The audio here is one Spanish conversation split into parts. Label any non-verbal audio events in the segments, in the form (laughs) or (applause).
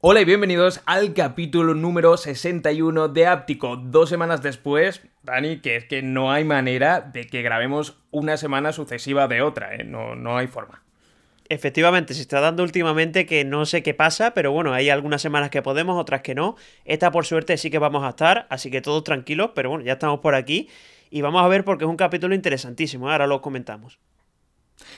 Hola y bienvenidos al capítulo número 61 de Áptico. Dos semanas después, Dani, que es que no hay manera de que grabemos una semana sucesiva de otra, ¿eh? no, no hay forma. Efectivamente, se está dando últimamente que no sé qué pasa, pero bueno, hay algunas semanas que podemos, otras que no. Esta por suerte sí que vamos a estar, así que todos tranquilos, pero bueno, ya estamos por aquí y vamos a ver porque es un capítulo interesantísimo, ¿eh? ahora lo comentamos.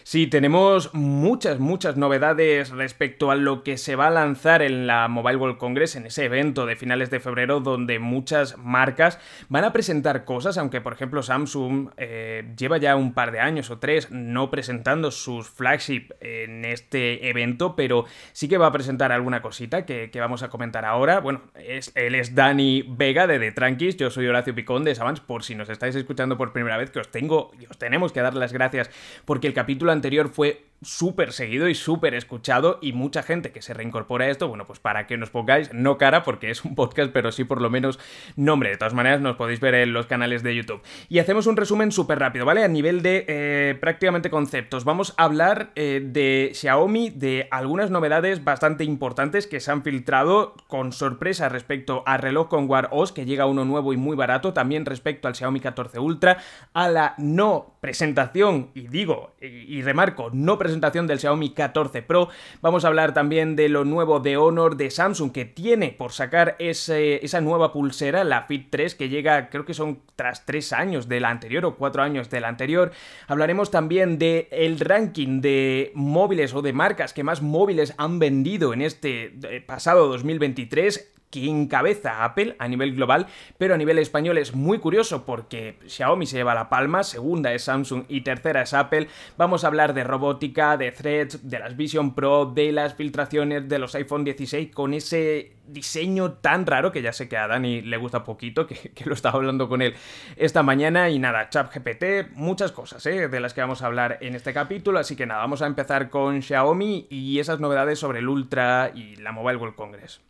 Sí, tenemos muchas, muchas novedades respecto a lo que se va a lanzar en la Mobile World Congress, en ese evento de finales de febrero, donde muchas marcas van a presentar cosas, aunque por ejemplo Samsung eh, lleva ya un par de años o tres no presentando sus flagship en este evento, pero sí que va a presentar alguna cosita que, vamos a comentar ahora. Bueno, es, él es Dani Vega de The Tranquis, yo soy Horacio Picón de Savans, por si nos estáis escuchando por primera vez, que os tengo y os tenemos que dar las gracias porque el capítulo anterior fue súper seguido y súper escuchado y mucha gente que se reincorpora a esto, bueno, pues para que nos pongáis, no cara porque es un podcast, pero sí por lo menos nombre. De todas maneras, nos podéis ver en los canales de YouTube. Y hacemos un resumen súper rápido, ¿vale? A nivel de eh, prácticamente conceptos. Vamos a hablar eh, de Xiaomi, de algunas novedades bastante importantes que se han filtrado con sorpresa respecto al reloj con Wear OS, que llega uno nuevo y muy barato, también respecto al Xiaomi 14 Ultra, a la no presentación, y digo, y, y remarco, no presentación presentación del Xiaomi 14 Pro. Vamos a hablar también de lo nuevo de Honor de Samsung que tiene por sacar esa nueva pulsera, la Fit 3, que llega creo que son tras tres años de la anterior o cuatro años de la anterior. Hablaremos también de el ranking de móviles o de marcas que más móviles han vendido en este eh, pasado 2023 que encabeza Apple a nivel global, pero a nivel español es muy curioso porque Xiaomi se lleva la palma, segunda es Samsung y tercera es Apple. Vamos a hablar de robótica, de threads, de las Vision Pro, de las filtraciones de los iPhone 16 con ese diseño tan raro que ya sé que a Dani le gusta poquito, que, lo estaba hablando con él esta mañana y nada, GPT, muchas cosas ¿eh? de las que vamos a hablar en este capítulo, así que nada, vamos a empezar con Xiaomi y esas novedades sobre el Ultra y la Mobile World Congress.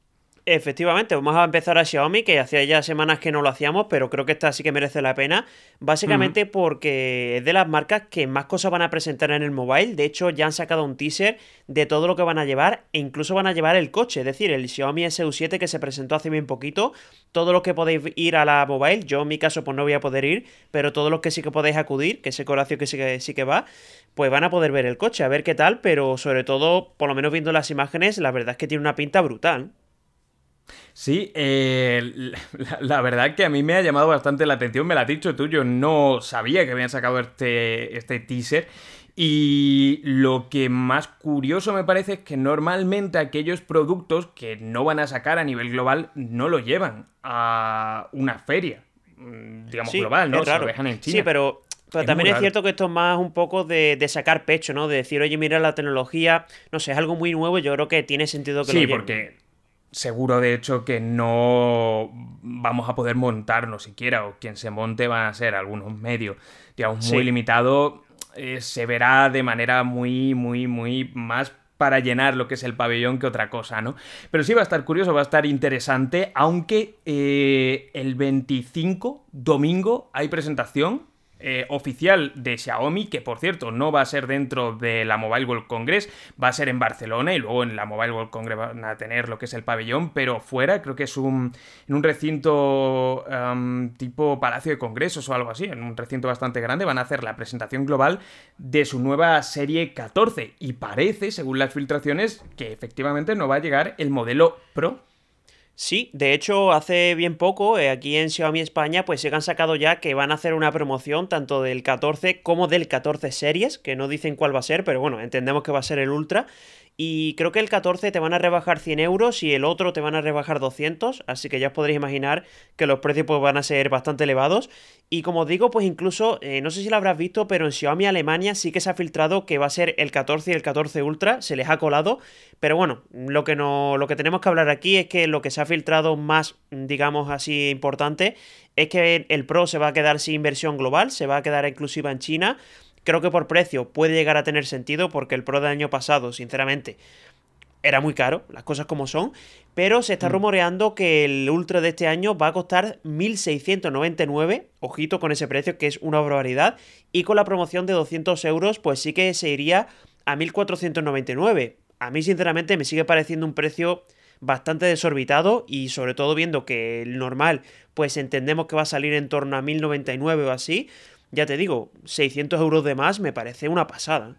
Efectivamente, vamos a empezar a Xiaomi, que hacía ya semanas que no lo hacíamos, pero creo que esta sí que merece la pena. Básicamente porque es de las marcas que más cosas van a presentar en el mobile. De hecho, ya han sacado un teaser de todo lo que van a llevar e incluso van a llevar el coche. Es decir, el Xiaomi SU7 que se presentó hace bien poquito. Todo lo que podéis ir a la mobile, yo en mi caso pues no voy a poder ir, pero todos los que sí que podéis acudir, que ese corazón que sí que, sí que va, pues van a poder ver el coche, a ver qué tal, pero sobre todo, por lo menos viendo las imágenes, la verdad es que tiene una pinta brutal. Sí, eh, (laughs) la, verdad que a mí me ha llamado bastante la atención, me lo has dicho tú, yo no sabía que habían sacado este, este teaser. Y lo que más curioso me parece es que normalmente aquellos productos que no van a sacar a nivel global no lo llevan a una feria, mm, digamos, global, ¿no? Se lo dejan en China. Sí, pero también es cierto que esto es más un poco de, sacar pecho, ¿no? De decir, oye, mira la tecnología, no sé, es algo muy nuevo, yo creo que tiene sentido que lo Sí, porque seguro de hecho que no vamos a poder montarnos siquiera, o quien se monte van a ser algunos medios, digamos, muy limitado, eh, se verá de manera muy, muy, muy más para llenar lo que es el pabellón que otra cosa, ¿no? Pero sí va a estar curioso, va a estar interesante, aunque eh, el 25, domingo, hay presentación eh, oficial de Xiaomi, que por cierto no va a ser dentro de la Mobile World Congress, va a ser en Barcelona y luego en la Mobile World Congress van a tener lo que es el pabellón, pero fuera creo que es un, en un recinto tipo Palacio de Congresos o algo así, en un recinto bastante grande, van a hacer la presentación global de su nueva serie 14 y parece, según las filtraciones, que efectivamente no va a llegar el modelo Pro Sí, de hecho, hace bien poco, eh, aquí en Xiaomi España, pues se han sacado ya que van a hacer una promoción tanto del 14 como del 14 series, que no dicen cuál va a ser, pero bueno, entendemos que va a ser el Ultra. Y creo que el 14 te van a rebajar 100 euros y el otro te van a rebajar 200, así que ya os podréis imaginar que los precios pues, van a ser bastante elevados. Y como digo, pues incluso, eh, no sé si lo habrás visto, pero en Xiaomi Alemania sí que se ha filtrado que va a ser el 14 y el 14 Ultra, se les ha colado. Pero bueno, lo que, no, lo que tenemos que hablar aquí es que lo que se ha filtrado más, digamos así, importante, es que el Pro se va a quedar sin inversión global, se va a quedar exclusiva en China. Creo que por precio puede llegar a tener sentido porque el Pro del año pasado, sinceramente, era muy caro, las cosas como son, pero se está mm. rumoreando que el Ultra de este año va a costar 1.699, ojito con ese precio que es una barbaridad, y con la promoción de 200 euros pues sí que se iría a 1.499. a mí sinceramente me sigue pareciendo un precio bastante desorbitado y sobre todo viendo que el normal pues entendemos que va a salir en torno a 1099 o así, ya te digo, 600 euros de más me parece una pasada.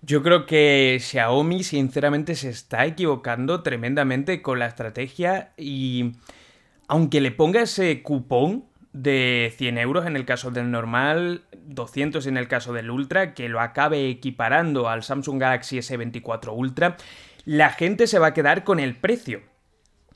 Yo creo que Xiaomi sinceramente se está equivocando tremendamente con la estrategia y aunque le ponga ese cupón de 100 euros en el caso del normal, 200 en el caso del Ultra, que lo acabe equiparando al Samsung Galaxy S24 Ultra, la gente se va a quedar con el precio.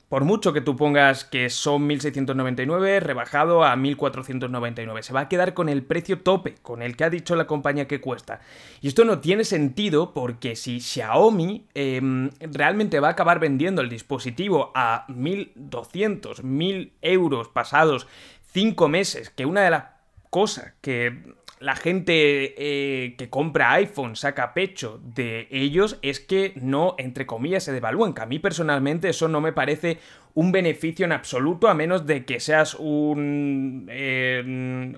Por mucho que tú pongas que son 1.699, rebajado a 1.499. Se va a quedar con el precio tope, con el que ha dicho la compañía que cuesta. Y esto no tiene sentido porque si Xiaomi em, realmente va a acabar vendiendo el dispositivo a 1.200, 1.000 euros pasados 5 meses, que una de las cosas que la gente eh, que compra iPhone saca pecho de ellos es que no, entre comillas, se devalúan. Que a mí personalmente eso no me parece un beneficio en absoluto, a menos de que seas un. Eh,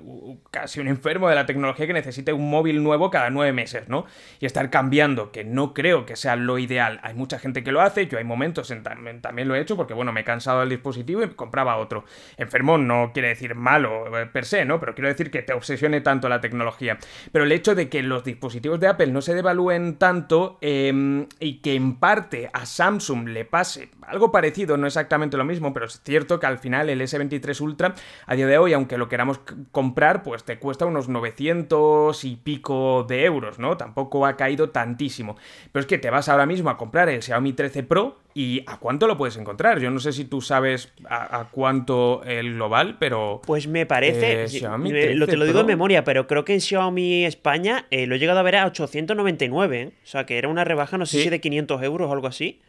casi un enfermo de la tecnología que necesite un móvil nuevo cada nueve meses, ¿no? Y estar cambiando, que no creo que sea lo ideal. Hay mucha gente que lo hace, yo hay momentos en también lo he hecho, porque bueno, me he cansado del dispositivo y compraba otro. Enfermo no quiere decir malo eh, per se, ¿no? Pero quiero decir que te obsesione tanto la tecnología. Pero el hecho de que los dispositivos de Apple no se devalúen tanto em, y que en parte a Samsung le pase algo parecido, no exactamente lo mismo, pero es cierto que al final el S23 Ultra, a día de hoy, aunque lo queramos comprar, pues te cuesta unos 900 y pico de euros, ¿no? Tampoco ha caído tantísimo. Pero es que te vas ahora mismo a comprar el Xiaomi 13 Pro ¿Y a cuánto lo puedes encontrar? Yo no sé si tú sabes a, cuánto el global, pero... Pues me parece... Eh, lo, te lo digo en memoria, pero creo que en Xiaomi España eh, lo he llegado a ver a 899, ¿eh? O sea, que era una rebaja, no sé si de 500 euros o algo así.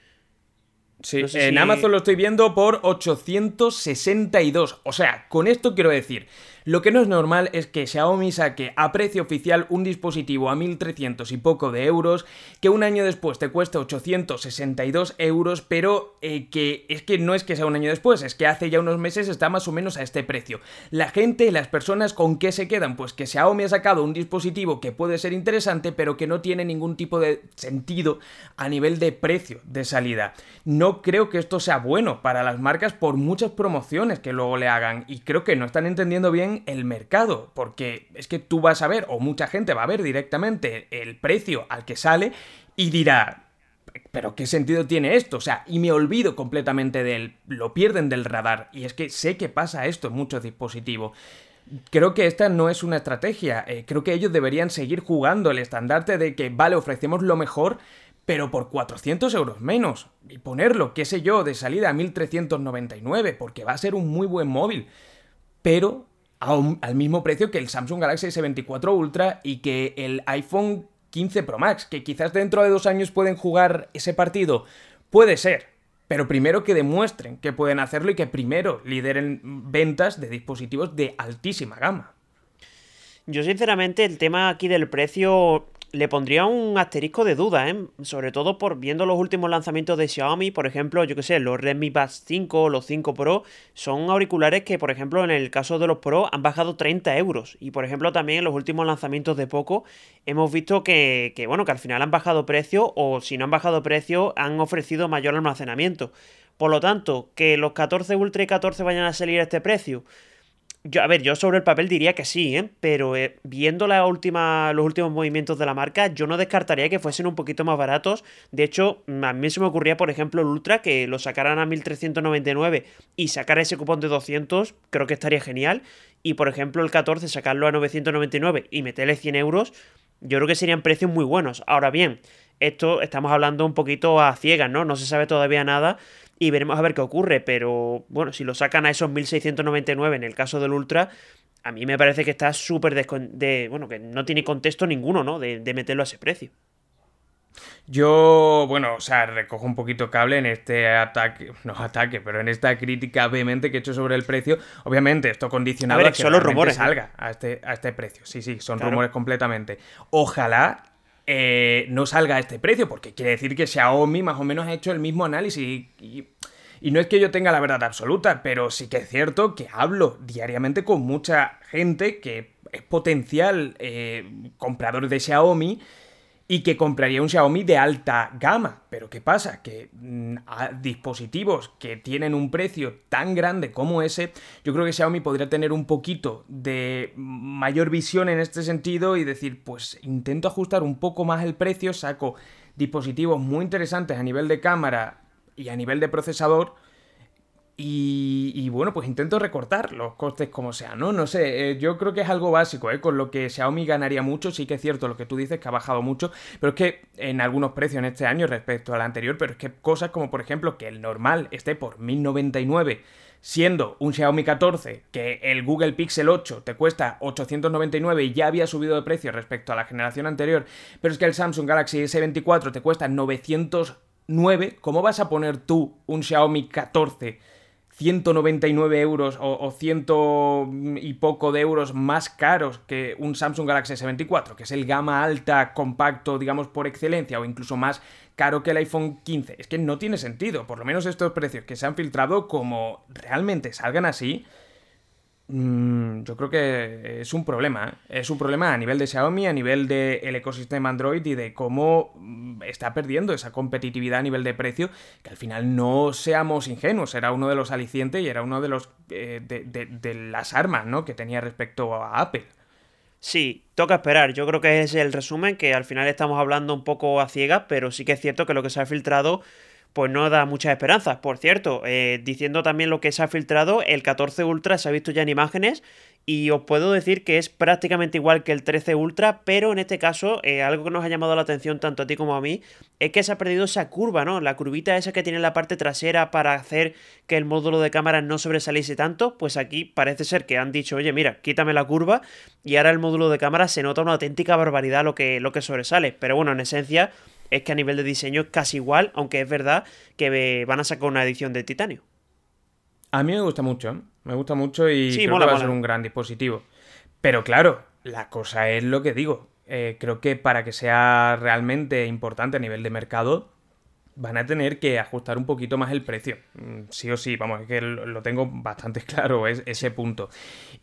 Sí, en Amazon lo estoy viendo por 862. O sea, con esto quiero decir lo que no es normal es que Xiaomi saque a precio oficial un dispositivo a 1300 y poco de euros, que un año después te cueste 862 euros, pero eh, que es que no es que sea un año después, es que hace ya unos meses está más o menos a este precio. La gente, las personas, ¿con qué se quedan? Pues que Xiaomi ha sacado un dispositivo que puede ser interesante, pero que no tiene ningún tipo de sentido a nivel de precio de salida. No creo que esto sea bueno para las marcas por muchas promociones que luego le hagan, y creo que no están entendiendo bien el mercado, porque es que tú vas a ver, o mucha gente va a ver directamente el precio al que sale y dirá, pero ¿qué sentido tiene esto? O sea, y me olvido completamente de él, lo pierden del radar, y es que sé que pasa esto en muchos dispositivos. Creo que esta no es una estrategia, eh, creo que ellos deberían seguir jugando el estandarte de que, vale, ofrecemos lo mejor, pero por 400 euros menos, y ponerlo, qué sé yo, de salida a 1399, porque va a ser un muy buen móvil. Pero al mismo precio que el Samsung Galaxy S24 Ultra y que el iPhone 15 Pro Max, que quizás dentro de dos años pueden jugar ese partido. Puede ser, pero primero que demuestren que pueden hacerlo y que primero lideren ventas de dispositivos de altísima gama. Yo sinceramente el tema aquí del precio le pondría un asterisco de duda, ¿eh? Sobre todo por viendo los últimos lanzamientos de Xiaomi, por ejemplo, yo que sé, los Redmi Buds 5 los 5 Pro, son auriculares que, por ejemplo, en el caso de los Pro han bajado 30 euros. Y, por ejemplo, también en los últimos lanzamientos de Poco hemos visto que, que bueno, que al final han bajado precio o si no han bajado precio han ofrecido mayor almacenamiento. Por lo tanto, que los 14 Ultra y 14 vayan a salir a este precio yo, a ver, yo sobre el papel diría que sí, ¿eh? pero eh, viendo la última, los últimos movimientos de la marca, yo no descartaría que fuesen un poquito más baratos. De hecho, a mí se me ocurría, por ejemplo, el Ultra, que lo sacaran a 1399 y sacar ese cupón de 200, creo que estaría genial. Y por ejemplo, el 14, sacarlo a 999 y meterle 100 euros, yo creo que serían precios muy buenos. Ahora bien, esto estamos hablando un poquito a ciegas, ¿no? No se sabe todavía nada y veremos a ver qué ocurre. Pero bueno, si lo sacan a esos 1699 en el caso del Ultra, a mí me parece que está súper de, bueno, que no tiene contexto ninguno, ¿no? De, meterlo a ese precio. Yo, bueno, o sea, recojo un poquito cable en este ataque, no ataque, pero en esta crítica vehemente que he hecho sobre el precio. Obviamente, esto condicionado a, que son los rumores, ¿eh? salga a este, a este precio. Sí, sí, son rumores completamente. Ojalá eh, no salga a este precio, porque quiere decir que Xiaomi más o menos ha hecho el mismo análisis y, no es que yo tenga la verdad absoluta, pero sí que es cierto que hablo diariamente con mucha gente que es potencial eh, comprador de Xiaomi y que compraría un Xiaomi de alta gama. Pero ¿qué pasa? Que mm, a dispositivos que tienen un precio tan grande como ese, yo creo que Xiaomi podría tener un poquito de mayor visión en este sentido y decir, pues intento ajustar un poco más el precio, saco dispositivos muy interesantes a nivel de cámara y a nivel de procesador y, bueno, pues intento recortar los costes como sea, ¿no? No sé, eh, yo creo que es algo básico, ¿eh? Con lo que Xiaomi ganaría mucho, sí que es cierto lo que tú dices, que ha bajado mucho, pero es que en algunos precios en este año respecto al anterior, pero es que cosas como por ejemplo que el normal esté por 1099 siendo un Xiaomi 14 que el Google Pixel 8 te cuesta 899 y ya había subido de precio respecto a la generación anterior, pero es que el Samsung Galaxy S24 te cuesta 909, ¿cómo vas a poner tú un Xiaomi 14 199 euros o, ciento y poco de euros más caros que un Samsung Galaxy S24, que es el gama alta compacto, digamos, por excelencia, o incluso más caro que el iPhone 15. Es que no tiene sentido, por lo menos estos precios que se han filtrado, como realmente salgan así, yo creo que es un problema. ¿eh? Es un problema a nivel de Xiaomi, a nivel del ecosistema Android y de cómo mm, está perdiendo esa competitividad a nivel de precio, que al final no seamos ingenuos, era uno de los alicientes y era uno de los eh, de, las armas ¿no? que tenía respecto a Apple. Sí, toca esperar. Yo creo que es el resumen, que al final estamos hablando un poco a ciegas, pero sí que es cierto que lo que se ha filtrado pues no da muchas esperanzas. Por cierto, eh, diciendo también lo que se ha filtrado, el 14 Ultra se ha visto ya en imágenes y os puedo decir que es prácticamente igual que el 13 Ultra, pero en este caso eh, algo que nos ha llamado la atención tanto a ti como a mí es que se ha perdido esa curva, ¿no? La curvita esa que tiene en la parte trasera para hacer que el módulo de cámara no sobresaliese tanto, pues aquí parece ser que han dicho, oye, mira, quítame la curva y ahora el módulo de cámara se nota una auténtica barbaridad lo que, lo que sobresale. Pero bueno, en esencia es que a nivel de diseño es casi igual, aunque es verdad que van a sacar una edición de titanio. A mí me gusta mucho, ¿eh? me gusta mucho y creo que va a ser un gran dispositivo. Pero claro, la cosa es lo que digo. Eh, creo que para que sea realmente importante a nivel de mercado, van a tener que ajustar un poquito más el precio. Mm, sí o sí, vamos, es que lo tengo bastante (laughs) claro es, ese punto.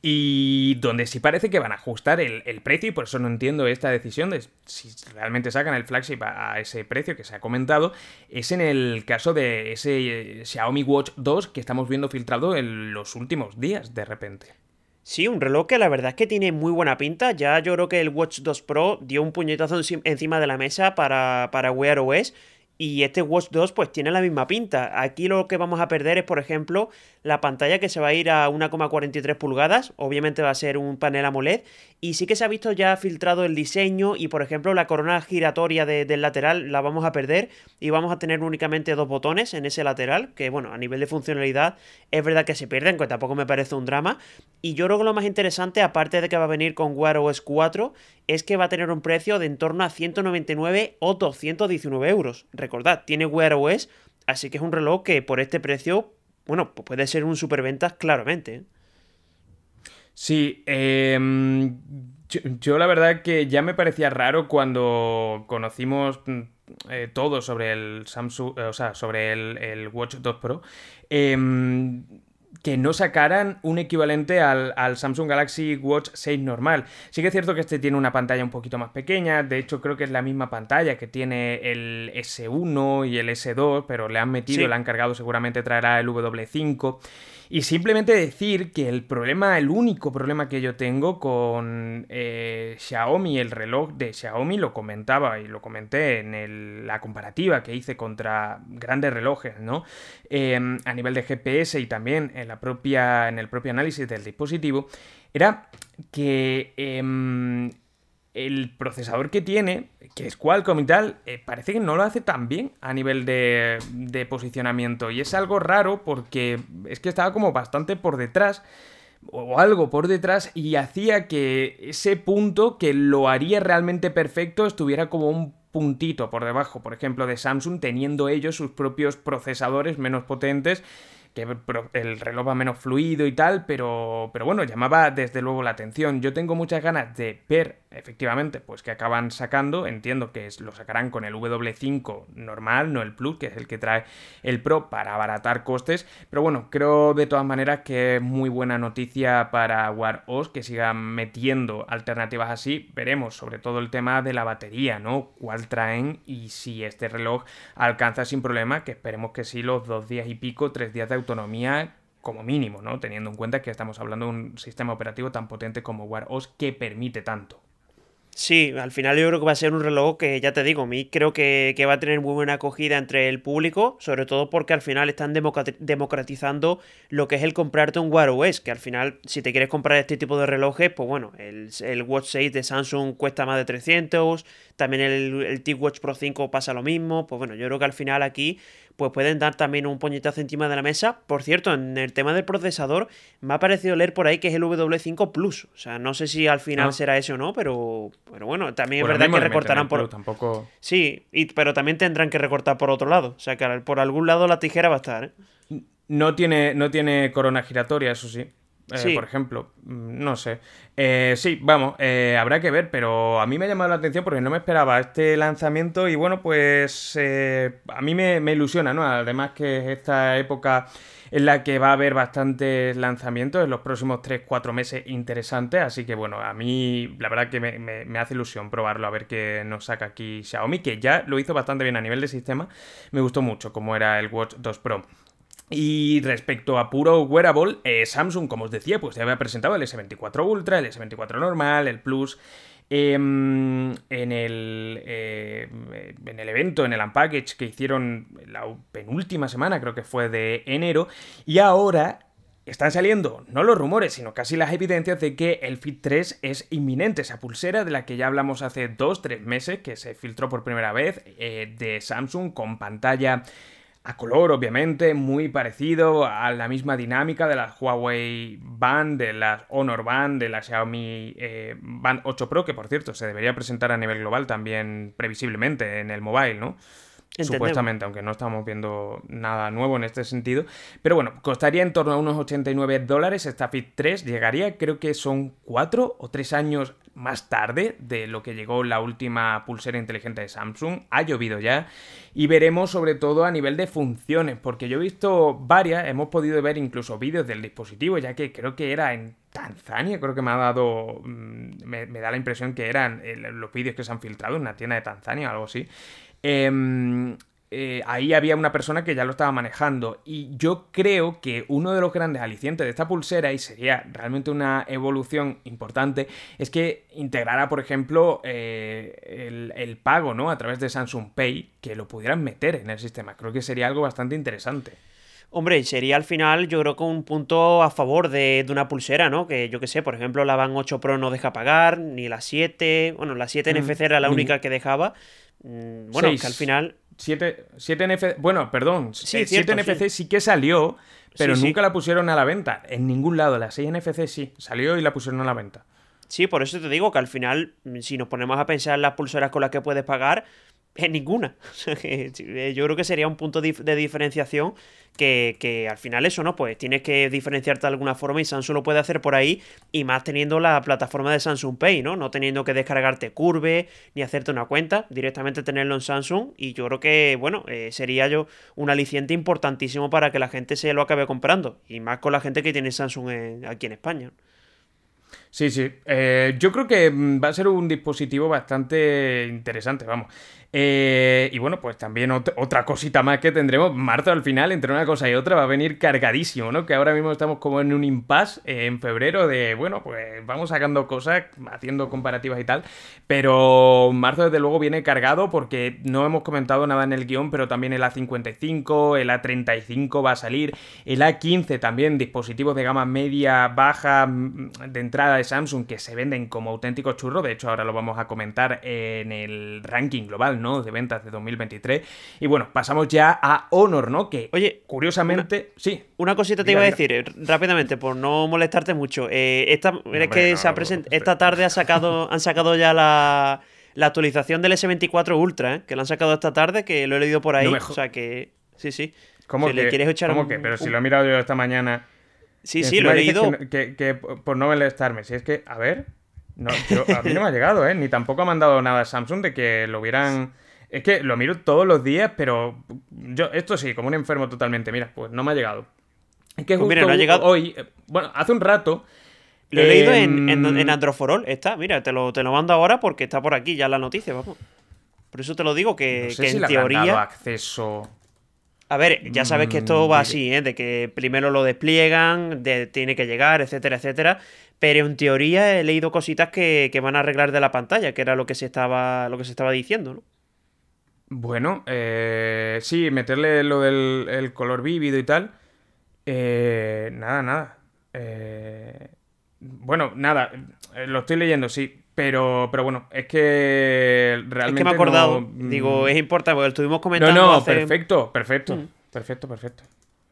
Y donde sí parece que van a ajustar el, precio, y por eso no entiendo esta decisión de si realmente sacan el flagship a, ese precio que se ha comentado, es en el caso de ese eh, Xiaomi Watch 2 que estamos viendo filtrado en los últimos días de repente. Sí, un reloj que la verdad es que tiene muy buena pinta. Ya yo creo que el Watch 2 Pro dio un puñetazo encima de la mesa para, para Wear OS y este Watch 2 pues tiene la misma pinta. Aquí lo que vamos a perder es, por ejemplo, la pantalla que se va a ir a 1,43 pulgadas. Obviamente va a ser un panel AMOLED. Y sí que se ha visto ya filtrado el diseño y, por ejemplo, la corona giratoria del lateral la vamos a perder. Y vamos a tener únicamente dos botones en ese lateral. Que, bueno, a nivel de funcionalidad es verdad que se pierden, que tampoco me parece un drama. Y yo creo que lo más interesante, aparte de que va a venir con Wear OS 4, es que va a tener un precio de en torno a 199 o 219 euros. Recordad, tiene Wear OS, así que es un reloj que por este precio, bueno, pues puede ser un superventas claramente. ¿eh? Sí, em, yo, la verdad que ya me parecía raro cuando conocimos mm, eh, todo sobre el Samsung, o sea, sobre el, el Watch 2 Pro. Eh, que no sacaran un equivalente al, Samsung Galaxy Watch 6 normal. Sí que es cierto que este tiene una pantalla un poquito más pequeña, de hecho creo que es la misma pantalla que tiene el S1 y el S2, pero le han metido, le han cargado, seguramente traerá el W5. Y simplemente decir que el problema, el único problema que yo tengo con eh, Xiaomi, el reloj de Xiaomi, lo comentaba y lo comenté en la comparativa que hice contra grandes relojes, ¿no? Em, a nivel de GPS y también en, la propia, en el propio análisis del dispositivo, era que em, el procesador que tiene, que es Qualcomm y tal, eh, parece que no lo hace tan bien a nivel de, de, posicionamiento. Y es algo raro porque es que estaba como bastante por detrás, o algo por detrás, y hacía que ese punto que lo haría realmente perfecto estuviera como un puntito por debajo, por ejemplo, de Samsung, teniendo ellos sus propios procesadores menos potentes que el reloj va menos fluido y tal, pero, pero bueno, llamaba desde luego la atención. Yo tengo muchas ganas de ver, efectivamente, pues que acaban sacando. Entiendo que lo sacarán con el W5 normal, no el Plus, que es el que trae el Pro para abaratar costes. Pero bueno, creo de todas maneras que es muy buena noticia para War OS que sigan metiendo alternativas así. Veremos sobre todo el tema de la batería, ¿no? Cuál traen y si este reloj alcanza sin problema, que esperemos que sí, los dos días y pico, tres días de autonomía como mínimo, ¿no? Teniendo en cuenta que estamos hablando de un sistema operativo tan potente como Wear OS que permite tanto. Sí, al final yo creo que va a ser un reloj que, ya te digo, a mí creo que, va a tener muy buena acogida entre el público, sobre todo porque al final están democratizando lo que es el comprarte un Wear OS, que al final, si te quieres comprar este tipo de relojes, pues bueno, el, Watch 6 de Samsung cuesta más de 300, también el, el TicWatch Pro 5 pasa lo mismo, pues bueno, yo creo que al final aquí pues pueden dar también un puñetazo encima de la mesa. Por cierto, en el tema del procesador, me ha parecido leer por ahí que es el W5 Plus. O sea, no sé si al final ah. será eso o no, pero, pero bueno, también es verdad que recortarán por. Tampoco... Sí, y, pero también tendrán que recortar por otro lado. O sea, que por algún lado la tijera va a estar. ¿eh? No tiene, no tiene corona giratoria, eso sí. Eh, por ejemplo, mm, no sé. Eh, sí, vamos, eh, habrá que ver, pero a mí me ha llamado la atención porque no me esperaba este lanzamiento y bueno, pues a mí me, ilusiona, ¿no? Además que es esta época en la que va a haber bastantes lanzamientos en los próximos 3-4 meses interesantes, así que bueno, a mí la verdad que me, me, hace ilusión probarlo, a ver qué nos saca aquí Xiaomi, que ya lo hizo bastante bien a nivel de sistema, me gustó mucho como era el Watch 2 Pro. Y respecto a puro wearable, eh, Samsung, como os decía, pues ya había presentado el S24 Ultra, el S24 normal, el Plus. Em, en, el, eh, en el evento, en el Unpackage que hicieron la penúltima semana, creo que fue de enero, y ahora están saliendo no los rumores, sino casi las evidencias de que el Fit 3 es inminente, esa pulsera de la que ya hablamos hace 2-3 meses, que se filtró por primera vez, eh, de Samsung con pantalla a color, obviamente, muy parecido a la misma dinámica de las Huawei Band, de las Honor Band, de la Xiaomi eh, Band 8 Pro, que por cierto se debería presentar a nivel global también previsiblemente en el mobile, ¿no? Supuestamente, aunque no estamos viendo nada nuevo en este sentido. Pero bueno, costaría en torno a unos 89 dólares. Esta Fit 3 llegaría, creo que son 4 o 3 años más tarde de lo que llegó la última pulsera inteligente de Samsung. Ha llovido ya. Y veremos sobre todo a nivel de funciones, porque yo he visto varias, hemos podido ver incluso vídeos del dispositivo, ya que creo que era en Tanzania, creo que me ha dado, mm, me, da la impresión que eran eh, los vídeos que se han filtrado en una tienda de Tanzania o algo así. Em, eh, ahí había una persona que ya lo estaba manejando. Y yo creo que uno de los grandes alicientes de esta pulsera, y sería realmente una evolución importante, es que integrara, por ejemplo, eh, el, pago, ¿no? A través de Samsung Pay, que lo pudieran meter en el sistema. Creo que sería algo bastante interesante. Hombre, sería al final, yo creo que un punto a favor de, una pulsera, ¿no? Que yo que sé, por ejemplo, la Van 8 Pro no deja pagar, ni la 7. Bueno, la 7 mm, NFC era la única que dejaba. Mm, bueno, que al final. 7, NFC. Bueno, perdón. 7 NFC sí. que salió, pero nunca la pusieron a la venta. En ningún lado. La 6 NFC sí. Salió y la pusieron a la venta. Sí, por eso te digo que al final, si nos ponemos a pensar en las pulseras con las que puedes pagar, en ninguna. (laughs) Eh, yo creo que sería un punto de diferenciación que, al final eso, ¿no? Pues tienes que diferenciarte de alguna forma y Samsung lo puede hacer por ahí y más teniendo la plataforma de Samsung Pay, ¿no? No teniendo que descargarte Curve ni hacerte una cuenta, directamente tenerlo en Samsung y yo creo que, bueno, eh, sería yo un aliciente importantísimo para que la gente se lo acabe comprando y más con la gente que tiene Samsung aquí en España. Sí, sí. Eh, yo creo que mm, va a ser un dispositivo bastante interesante, vamos. Eh, y bueno, pues también otra cosita más que tendremos. Marzo al final, entre una cosa y otra, va a venir cargadísimo, ¿no? Que ahora mismo estamos como en un impasse eh, en febrero de, bueno, pues vamos sacando cosas, haciendo comparativas y tal. Pero marzo desde luego viene cargado porque no hemos comentado nada en el guion, pero también el A55, el A35 va a salir, el A15 también, dispositivos de gama media, baja, mm, de entrada de Samsung que se venden como auténticos churros. De hecho, ahora lo vamos a comentar en el ranking global ¿no? De ventas de 2023. Y bueno, pasamos ya a Honor, ¿no? Que, oye, curiosamente, sí. Una cosita te iba a decir eh, rápidamente, por no molestarte mucho. Eh, esta, que se ha esta tarde ha sacado, han sacado ya la, actualización del S24 Ultra, ¿eh? que lo han sacado esta tarde, que lo he leído por ahí. o sea que, sí, sí. ¿Cómo, si que, le quieres echar ¿cómo un- que? Pero si lo he mirado yo esta mañana. Sí, sí, lo he leído. Que, no- que- que por no molestarme. Si es que, a ver. No, yo- a mí no me ha llegado, ¿eh? Ni tampoco ha mandado nada Samsung de que lo hubieran. Es que lo miro todos los días, pero yo, esto sí, como un enfermo totalmente. Mira, pues no me ha llegado. Es que Pues justo mira, no ha llegado- hoy, bueno, hace un rato. Lo he leído en, em, en, en Androforol. Está, mira, te lo, te lo mando ahora porque está por aquí ya la noticia, vamos. Por eso te lo digo, que, no sé que si en le habrán dado teoría. acceso. A ver, ya sabes que esto Mm, va diré- así, ¿eh? De que primero lo despliegan, de, tiene que llegar, etcétera, etcétera. Pero en teoría he leído cositas que, que van a arreglar de la pantalla, que era lo que se estaba, lo que se estaba diciendo, ¿no? Bueno, eh, sí, meterle lo del el color vívido y tal. Eh, nada, nada. Eh, bueno, nada, eh, lo estoy leyendo, sí. Pero, pero bueno, es que realmente. es que me he acordado. no- Digo, mm, es importante, porque lo estuvimos No, comentando no, hace- perfecto, perfecto. Mm. Perfecto, perfecto.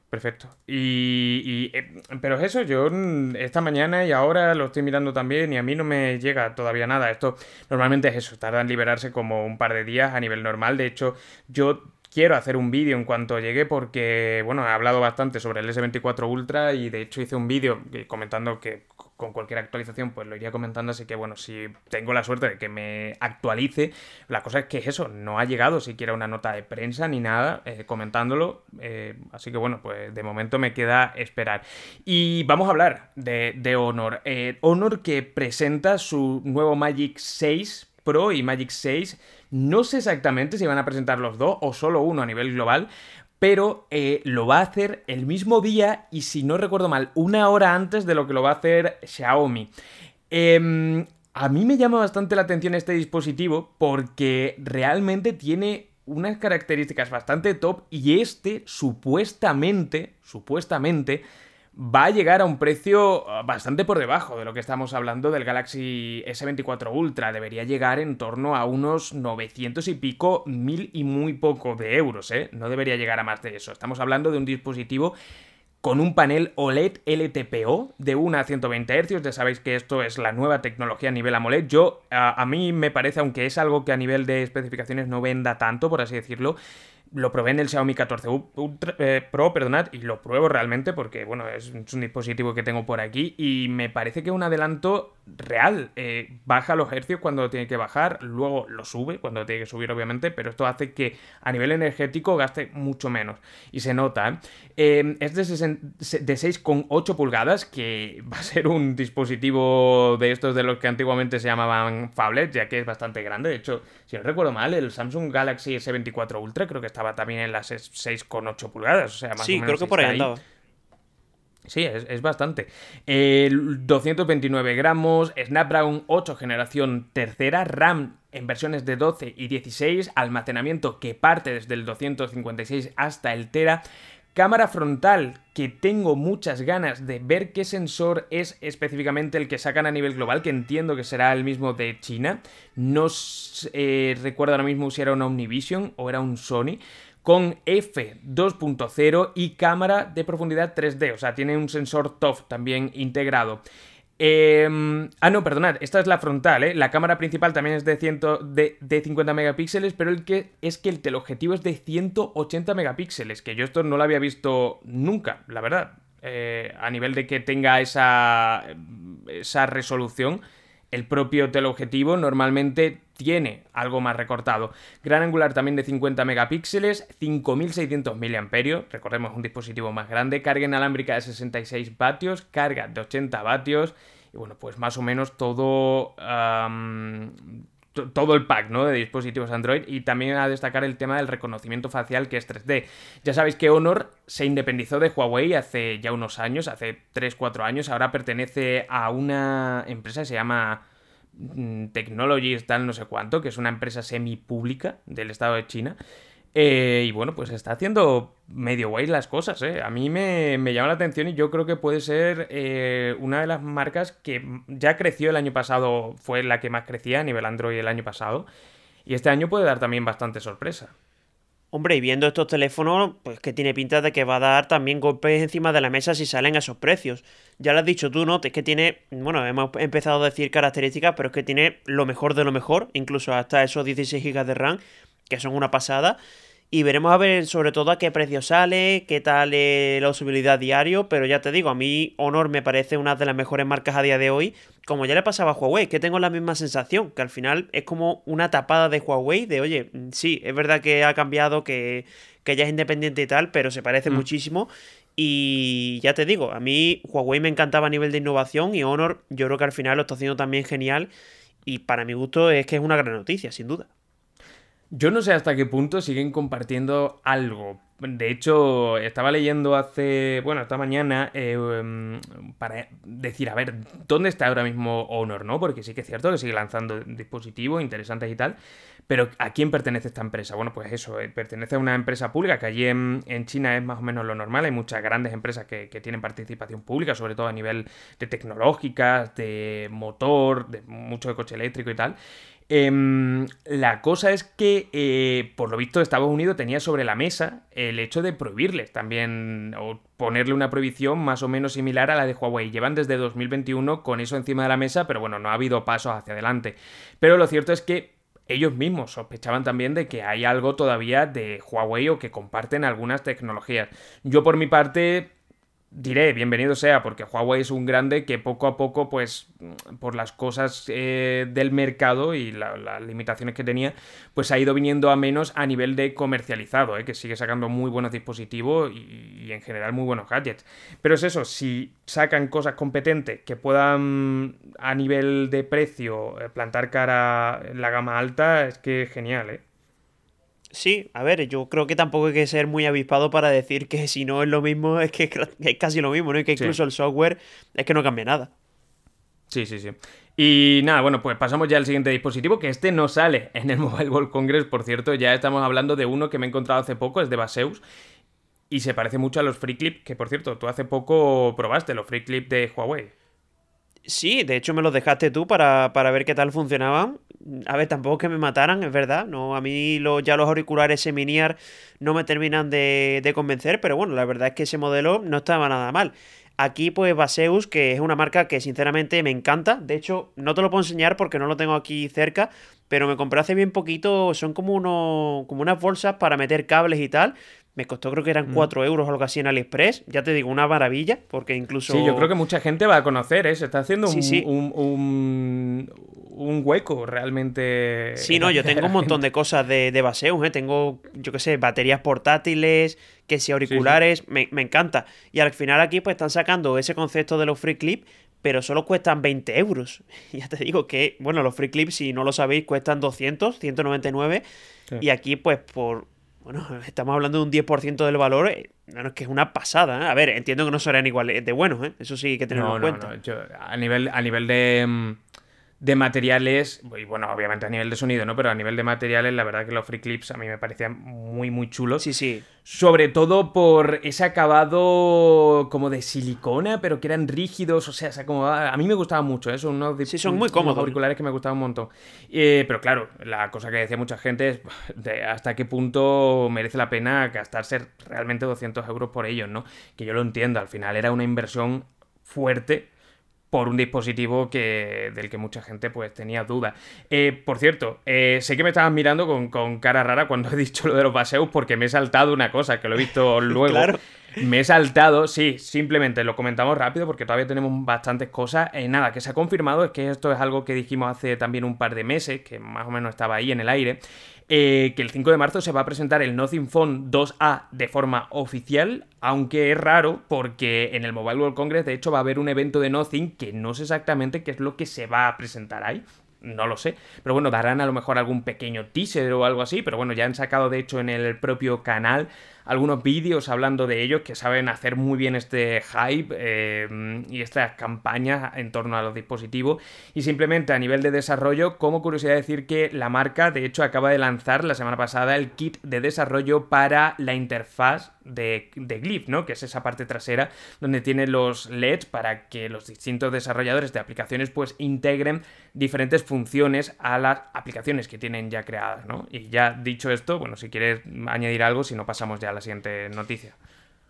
Perfecto. Y, y, eh, pero es eso, yo mm, esta mañana y ahora lo estoy mirando también y a mí no me llega todavía nada. Esto normalmente es eso, tarda en liberarse como un par de días a nivel normal. De hecho, yo quiero hacer un vídeo en cuanto llegue porque, bueno, he hablado bastante sobre el S24 Ultra y de hecho hice un vídeo comentando que con cualquier actualización pues lo iría comentando, así que bueno, si tengo la suerte de que me actualice, la cosa es que es eso, no ha llegado siquiera una nota de prensa ni nada eh, comentándolo, eh, así que bueno, pues de momento me queda esperar. Y vamos a hablar de, de Honor. Eh, Honor que presenta su nuevo Magic 6 Pro y Magic 6. No sé exactamente si van a presentar los dos o solo uno a nivel global, pero eh, lo va a hacer el mismo día y si no recuerdo mal, una hora antes de lo que lo va a hacer Xiaomi. Em, a mí me llama bastante la atención este dispositivo porque realmente tiene unas características bastante top y este supuestamente, supuestamente, va a llegar a un precio uh, bastante por debajo de lo que estamos hablando del Galaxy S24 Ultra. Debería llegar en torno a unos 900 y pico, mil y muy poco de euros, ¿eh? No debería llegar a más de eso. Estamos hablando de un dispositivo con un panel OLED LTPO de 1 a 120 Hz. Ya sabéis que esto es la nueva tecnología a nivel AMOLED. Yo, a mí me parece, aunque es algo que a nivel de especificaciones no venda tanto, por así decirlo, lo probé en el Xiaomi 14 Ultra, eh, Pro, perdonad, y lo pruebo realmente porque, bueno, es, un dispositivo que tengo por aquí y me parece que es un adelanto real. Eh, baja los hercios cuando tiene que bajar, luego lo sube cuando tiene que subir, obviamente, pero esto hace que a nivel energético gaste mucho menos. Y se nota, ¿eh? Eh, es de 6,8 pulgadas, que (laughs) va a ser un dispositivo de estos de los que antiguamente se llamaban phablets, ya que es bastante grande. De hecho, si no recuerdo mal, el Samsung Galaxy S24 Ultra creo que estaba también en las 6,8 pulgadas. O sea, más Sí, o menos creo que por ahí está andaba. Sí, es, es bastante. El 229 gramos, Snapdragon 8 generación tercera, RAM en versiones de 12 y 16, almacenamiento que parte desde el 256 hasta el Tera, cámara frontal que tengo muchas ganas de ver qué sensor es específicamente el que sacan a nivel global, que entiendo que será el mismo de China. No eh, recuerdo ahora mismo si era un Omnivision o era un Sony con f2.0 y cámara de profundidad 3D, o sea, tiene un sensor TOF también integrado. Eh, ah, no, perdonad, esta es la frontal, ¿eh? La cámara principal también es de, 100 de, de 50 megapíxeles, pero el que es que el teleobjetivo es de 180 megapíxeles, que yo esto no lo había visto nunca, la verdad. Eh, a nivel de que tenga esa, esa resolución, el propio teleobjetivo normalmente tiene algo más recortado. Gran angular también de 50 megapíxeles, 5600 mAh, recordemos un dispositivo más grande, carga inalámbrica de 66 vatios, carga de 80 vatios y bueno, pues más o menos todo todo el pack ¿no? de dispositivos Android y también a destacar el tema del reconocimiento facial que es 3D. Ya sabéis que Honor se independizó de Huawei hace ya unos años, hace 3-4 años, ahora pertenece a una empresa que se llama mm, Technologies tal no sé cuánto, que es una empresa semipública del estado de China. Eh, y bueno, pues está haciendo medio guay las cosas, ¿eh? A mí me, me llama la atención y yo creo que puede ser eh, una de las marcas que ya creció el año pasado, fue la que más crecía a nivel Android el año pasado. Y este año puede dar también bastante sorpresa. Hombre, y viendo estos teléfonos, pues que tiene pinta de que va a dar también golpes encima de la mesa si salen a esos precios. Ya lo has dicho tú, ¿no? Es que tiene, bueno, hemos empezado a decir características, pero es que tiene lo mejor de lo mejor, incluso hasta esos 16 GB de RAM, que son una pasada. Y veremos a ver sobre todo a qué precio sale, qué tal la usabilidad diario, pero ya te digo, a mí Honor me parece una de las mejores marcas a día de hoy, como ya le pasaba a Huawei, que tengo la misma sensación, que al final es como una tapada de Huawei de, oye, sí, es verdad que ha cambiado, que, que ya es independiente y tal, pero se parece mm. muchísimo. Y ya te digo, a mí Huawei me encantaba a nivel de innovación y Honor yo creo que al final lo está haciendo también genial y para mi gusto es que es una gran noticia, sin duda. Yo no sé hasta qué punto siguen compartiendo algo. De hecho, estaba leyendo hace, bueno, esta mañana em, para decir, a ver, ¿dónde está ahora mismo Honor, no? Porque sí que es cierto que sigue lanzando dispositivos interesantes y tal, pero ¿a quién pertenece esta empresa? Bueno, pues eso, eh, pertenece a una empresa pública que allí en, China es más o menos lo normal. Hay muchas grandes empresas que, que, tienen participación pública, sobre todo a nivel de tecnológicas, de motor, de mucho de coche eléctrico y tal. Em, la cosa es que, eh, por lo visto, Estados Unidos tenía sobre la mesa el hecho de prohibirles también, o ponerle una prohibición más o menos similar a la de Huawei. Llevan desde 2021 con eso encima de la mesa, pero bueno, no ha habido pasos hacia adelante. Pero lo cierto es que ellos mismos sospechaban también de que hay algo todavía de Huawei o que comparten algunas tecnologías. Yo por mi parte diré, bienvenido sea, porque Huawei es un grande que poco a poco, pues, por las cosas eh, del mercado y las limitaciones que tenía, pues ha ido viniendo a menos a nivel de comercializado, eh, que sigue sacando muy buenos dispositivos y, en general muy buenos gadgets. Pero es eso, si sacan cosas competentes que puedan a nivel de precio eh, plantar cara en la gama alta, es que genial, ¿eh? Sí, a ver, yo creo que tampoco hay que ser muy avispado para decir que si no es lo mismo, es que (laughs) es casi lo mismo, ¿no? Y que incluso el software es que no cambia nada. Sí, sí, sí. Y nada, bueno, pues pasamos ya al siguiente dispositivo, que este no sale en el (laughs) Mobile World Congress, por cierto, ya estamos hablando de uno que me he encontrado hace poco, es de Baseus, y se parece mucho a los Free Clip, que por cierto, tú hace poco probaste los Free Clip de Huawei. Sí, de hecho me los dejaste tú para, para ver qué tal funcionaban a ver, tampoco que me mataran, es verdad. No, a mí ya los auriculares Seminiar no me terminan de, de, convencer, pero bueno, la verdad es que ese modelo no estaba nada mal. Aquí, pues, Baseus, que es una marca que sinceramente me encanta. De hecho, no te lo puedo enseñar porque no lo tengo aquí cerca, pero me compré hace bien poquito. Son como, unos, como unas bolsas para meter cables y tal. Me costó creo que eran 4 mm. euros o algo así en AliExpress. Ya te digo, una maravilla, porque incluso... Sí, yo creo que mucha gente va a conocer, ¿eh? Se está haciendo un, un, un, hueco realmente... Sí, no, yo tengo un montón de cosas de, de Baseus, ¿eh? Tengo, yo qué sé, baterías portátiles, que si auriculares, Me, me, encanta. Y al final aquí pues están sacando ese concepto de los free clips, pero solo cuestan 20 euros. (laughs) ya te digo que, bueno, los free clips, si no lo sabéis, cuestan 200, 199. Y aquí pues por bueno, estamos hablando de un 10% del valor, eh, no, es que es una pasada. ¿eh? A ver, entiendo que no serán igual de buenos, ¿eh? eso sí hay que tenerlo en cuenta. No, Yo, a nivel, a nivel de, mm, de materiales, y bueno, obviamente a nivel de sonido, ¿no? Pero a nivel de materiales, la verdad que los free clips a mí me parecían muy, muy chulos. Sí, sí. Sobre todo por ese acabado como de silicona, pero que eran rígidos, o sea, se acomodaba. A mí me gustaba mucho, ¿eh? Son unos, sí, son muy cómodos. auriculares que me gustaban un montón. Eh, pero claro, la cosa que decía mucha gente es (laughs) de hasta qué punto merece la pena gastarse realmente 200 euros por ellos, ¿no? Que yo lo entiendo, al final era una inversión fuerte por un dispositivo que, del que mucha gente pues tenía dudas. Eh, por cierto, eh, sé que me estabas mirando con, cara rara cuando he dicho lo de los baseos porque me he saltado una cosa que lo he visto (laughs) luego. claro. Me he saltado, sí, simplemente lo comentamos rápido porque todavía tenemos bastantes cosas. Eh, nada, que se ha confirmado es que esto es algo que dijimos hace también un par de meses, que más o menos estaba ahí en el aire. Eh, que el 5 de marzo se va a presentar el Nothing Phone 2A de forma oficial, aunque es raro porque en el Mobile World Congress de hecho va a haber un evento de Nothing que no sé exactamente qué es lo que se va a presentar ahí. No lo sé, pero bueno, darán a lo mejor algún pequeño teaser o algo así, pero bueno, ya han sacado de hecho en el propio canal algunos vídeos hablando de ellos que saben hacer muy bien este hype eh, y estas campañas en torno a los dispositivos. Y simplemente a nivel de desarrollo, como curiosidad decir que la marca de hecho acaba de lanzar la semana pasada el kit de desarrollo para la interfaz de, de Glyph, ¿no? Que es esa parte trasera donde tiene los LEDs para que los distintos desarrolladores de aplicaciones pues integren diferentes funciones a las aplicaciones que tienen ya creadas, ¿no? Y ya dicho esto, bueno, si quieres añadir algo, si no pasamos ya la siguiente noticia.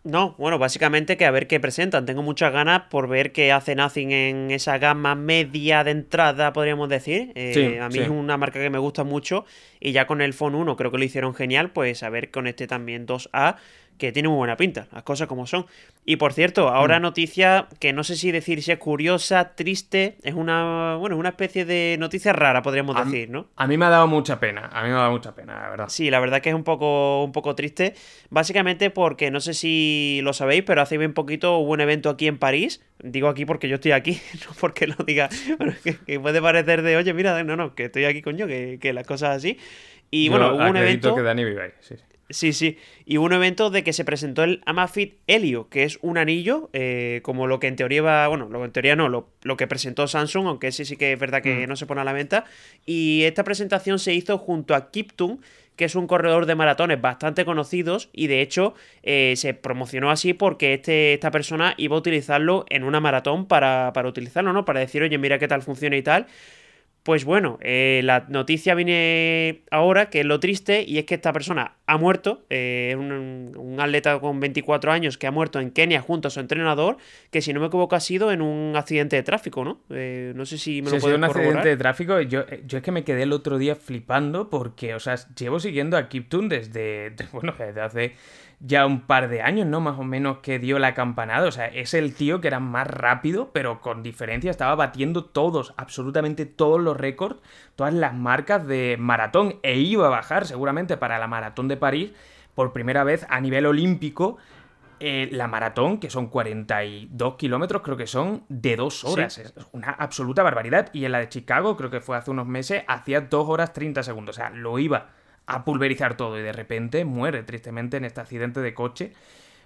No, bueno, básicamente que a ver qué presentan. Tengo muchas ganas por ver qué hace Nothing en esa gama media de entrada, podríamos decir. Eh, a mí es una marca que me gusta mucho y ya con el Phone 1 creo que lo hicieron genial, pues a ver con este también 2A que tiene muy buena pinta, las cosas como son. Y por cierto, ahora mm. noticia que no sé si decir si es curiosa, triste, es una, bueno, una especie de noticia rara, podríamos decir, ¿no? A mí me ha dado mucha pena, a mí me ha dado mucha pena, la verdad. Sí, la verdad que es un poco, un poco triste, básicamente porque no sé si lo sabéis, pero hace bien poquito hubo un evento aquí en París, digo aquí porque yo estoy aquí, (laughs) no porque lo diga, (laughs) bueno, que, puede parecer de, oye, mira, no, no, que estoy aquí coño, que, que las cosas así. Y bueno, hubo un evento... que Dani vive sí. Sí, sí. Y un evento de que se presentó el Amafit Helio, que es un anillo, eh, como lo que en teoría va. Bueno, lo que en teoría no, lo, lo, que presentó Samsung, aunque ese sí que es verdad que mm. no se pone a la venta. Y esta presentación se hizo junto a Kiptun, que es un corredor de maratones bastante conocidos. Y de hecho, eh, se promocionó así porque este, esta persona iba a utilizarlo en una maratón para, para utilizarlo, ¿no? Para decir, oye, mira qué tal funciona y tal. Pues bueno, eh, la noticia viene ahora, que es lo triste, y es que esta persona ha muerto, eh, un, atleta con 24 años que ha muerto en Kenia junto a su entrenador, que si no me equivoco ha sido en un accidente de tráfico, ¿no? Eh, no sé si me lo sí, puedes un accidente de tráfico. Yo, yo es que me quedé el otro día flipando porque, o sea, llevo siguiendo a Kiptoon desde, (laughs) bueno, desde hace ya un par de años, ¿no? Más o menos que dio la campanada. O sea, es el tío que era más rápido, pero con diferencia estaba batiendo todos, absolutamente todos los récords, todas las marcas de maratón. E iba a bajar seguramente para la maratón de París por primera vez a nivel olímpico. Eh, la maratón, que son 42 kilómetros, creo que son de dos horas. Es una absoluta barbaridad. Y en la de Chicago, creo que fue hace unos meses, hacía 2 horas 30 segundos. O sea, lo iba a pulverizar todo y de repente muere tristemente en este accidente de coche.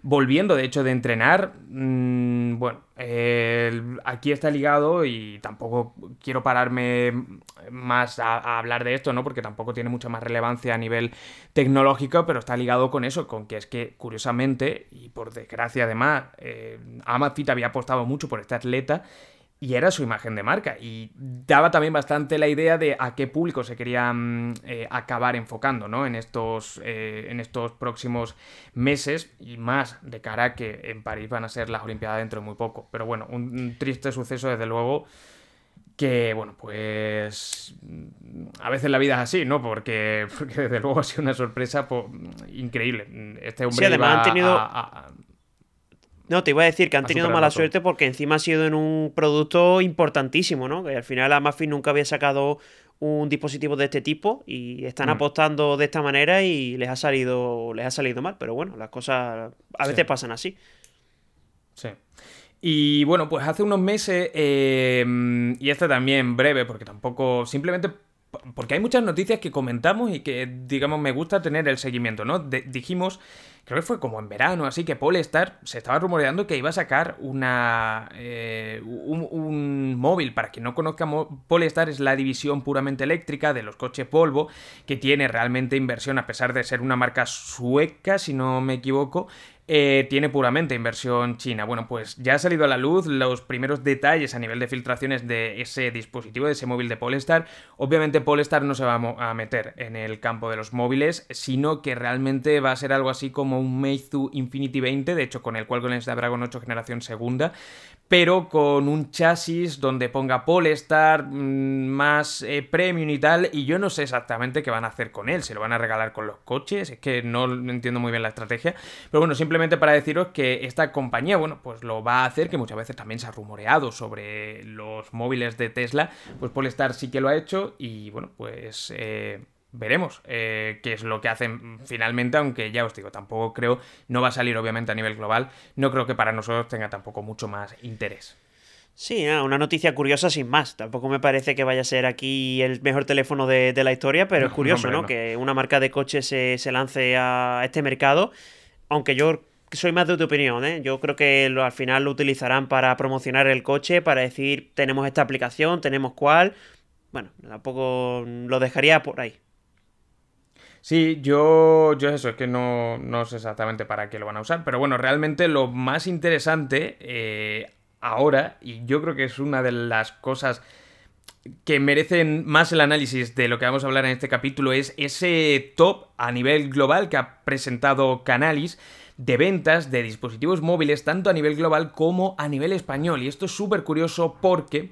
Volviendo, de hecho, de entrenar, mm, bueno, aquí está ligado y tampoco quiero pararme más a, hablar de esto, ¿no? Porque tampoco tiene mucha más relevancia a nivel tecnológico, pero está ligado con eso, con que es que, curiosamente, y por desgracia además, eh, había apostado mucho por este atleta y era su imagen de marca. Y daba también bastante la idea de a qué público se quería mm, eh, acabar enfocando, ¿no? En estos, eh, en estos próximos meses y más de cara a que en París van a ser las Olimpiadas dentro de muy poco. Pero bueno, un, triste suceso desde luego que, bueno, pues a veces la vida es así, ¿no? Porque, (laughs) porque desde luego ha sido una sorpresa pues, increíble. Este hombre además han tenido... No, te iba a decir que han tenido mala suerte porque encima ha sido en un producto importantísimo, ¿no? Que al final Amazfit nunca había sacado un dispositivo de este tipo y están mm. apostando de esta manera y les ha salido les ha salido mal, pero bueno, las cosas a veces pasan así. Sí. Y bueno, pues hace unos meses, eh, y este también breve, porque tampoco, simplemente porque hay muchas noticias que comentamos y que, digamos, me gusta tener el seguimiento, ¿no? dijimos creo que fue como en verano, así que Polestar se estaba rumoreando que iba a sacar una eh, un, móvil. Para quien no conozca, Polestar es la división puramente eléctrica de los coches Volvo, que tiene realmente inversión, a pesar de ser una marca sueca, si no me equivoco, eh, tiene puramente inversión china. Bueno, pues ya ha salido a la luz los primeros detalles a nivel de filtraciones de ese dispositivo, de ese móvil de Polestar. Obviamente Polestar no se va a meter en el campo de los móviles, sino que realmente va a ser algo así como un Meizu Infinity 20, de hecho con el Qualcomm Snapdragon 8 generación segunda, pero con un chasis donde ponga Polestar, mm, más eh, premium y tal, y yo no sé exactamente qué van a hacer con él, se lo van a regalar con los coches, es que no entiendo muy bien la estrategia, pero bueno, simplemente para deciros que esta compañía, bueno, pues lo va a hacer, que muchas veces también se ha rumoreado sobre los móviles de Tesla, pues Polestar sí que lo ha hecho, y bueno, pues... Eh, veremos eh, qué es lo que hacen finalmente, aunque ya os digo, tampoco creo, no va a salir obviamente a nivel global, no creo que para nosotros tenga tampoco mucho más interés. Sí, una noticia curiosa sin más. Tampoco me parece que vaya a ser aquí el mejor teléfono de, la historia, pero es curioso, ¿no? Que una marca de coches se, lance a este mercado, aunque yo soy más de tu opinión, ¿eh? Yo creo que al final lo utilizarán para promocionar el coche, para decir, tenemos esta aplicación, tenemos cuál. Bueno, tampoco lo dejaría por ahí. Sí, yo, yo eso, es que no, no sé exactamente para qué lo van a usar, pero bueno, realmente lo más interesante eh, ahora, y yo creo que es una de las cosas que merecen más el análisis de lo que vamos a hablar en este capítulo, es ese top a nivel global que ha presentado Canalis, de ventas de dispositivos móviles tanto a nivel global como a nivel español. Y esto es súper curioso porque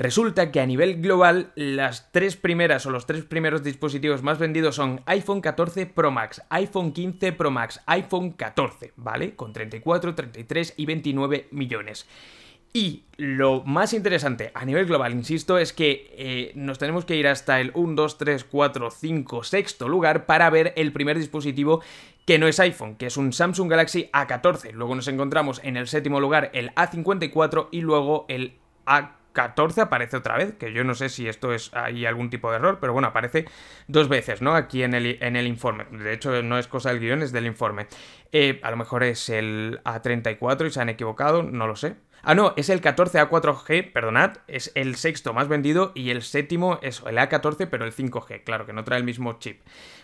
Resulta que a nivel global las tres primeras o los tres primeros dispositivos más vendidos son iPhone 14 Pro Max, iPhone 15 Pro Max, iPhone 14, ¿vale? Con 34, 33 y 29 millones. Y lo más interesante a nivel global, insisto, es que eh, nos tenemos que ir hasta el 1, 2, 3, 4, 5, sexto lugar para ver el primer dispositivo que no es iPhone, que es un Samsung Galaxy A14. Luego nos encontramos en el séptimo lugar el A54 y luego el A 14 aparece otra vez, que yo no sé si esto es hay algún tipo de error, pero bueno, aparece dos veces, ¿no? Aquí en el, en el informe. De hecho, no es cosa del guion, es del informe. Eh, a lo mejor es el A34 y se han equivocado, no lo sé. Ah, no, es el 14A4G, perdonad, es el sexto más vendido y el séptimo es el A14, pero el 5G, claro, que no trae el mismo chip.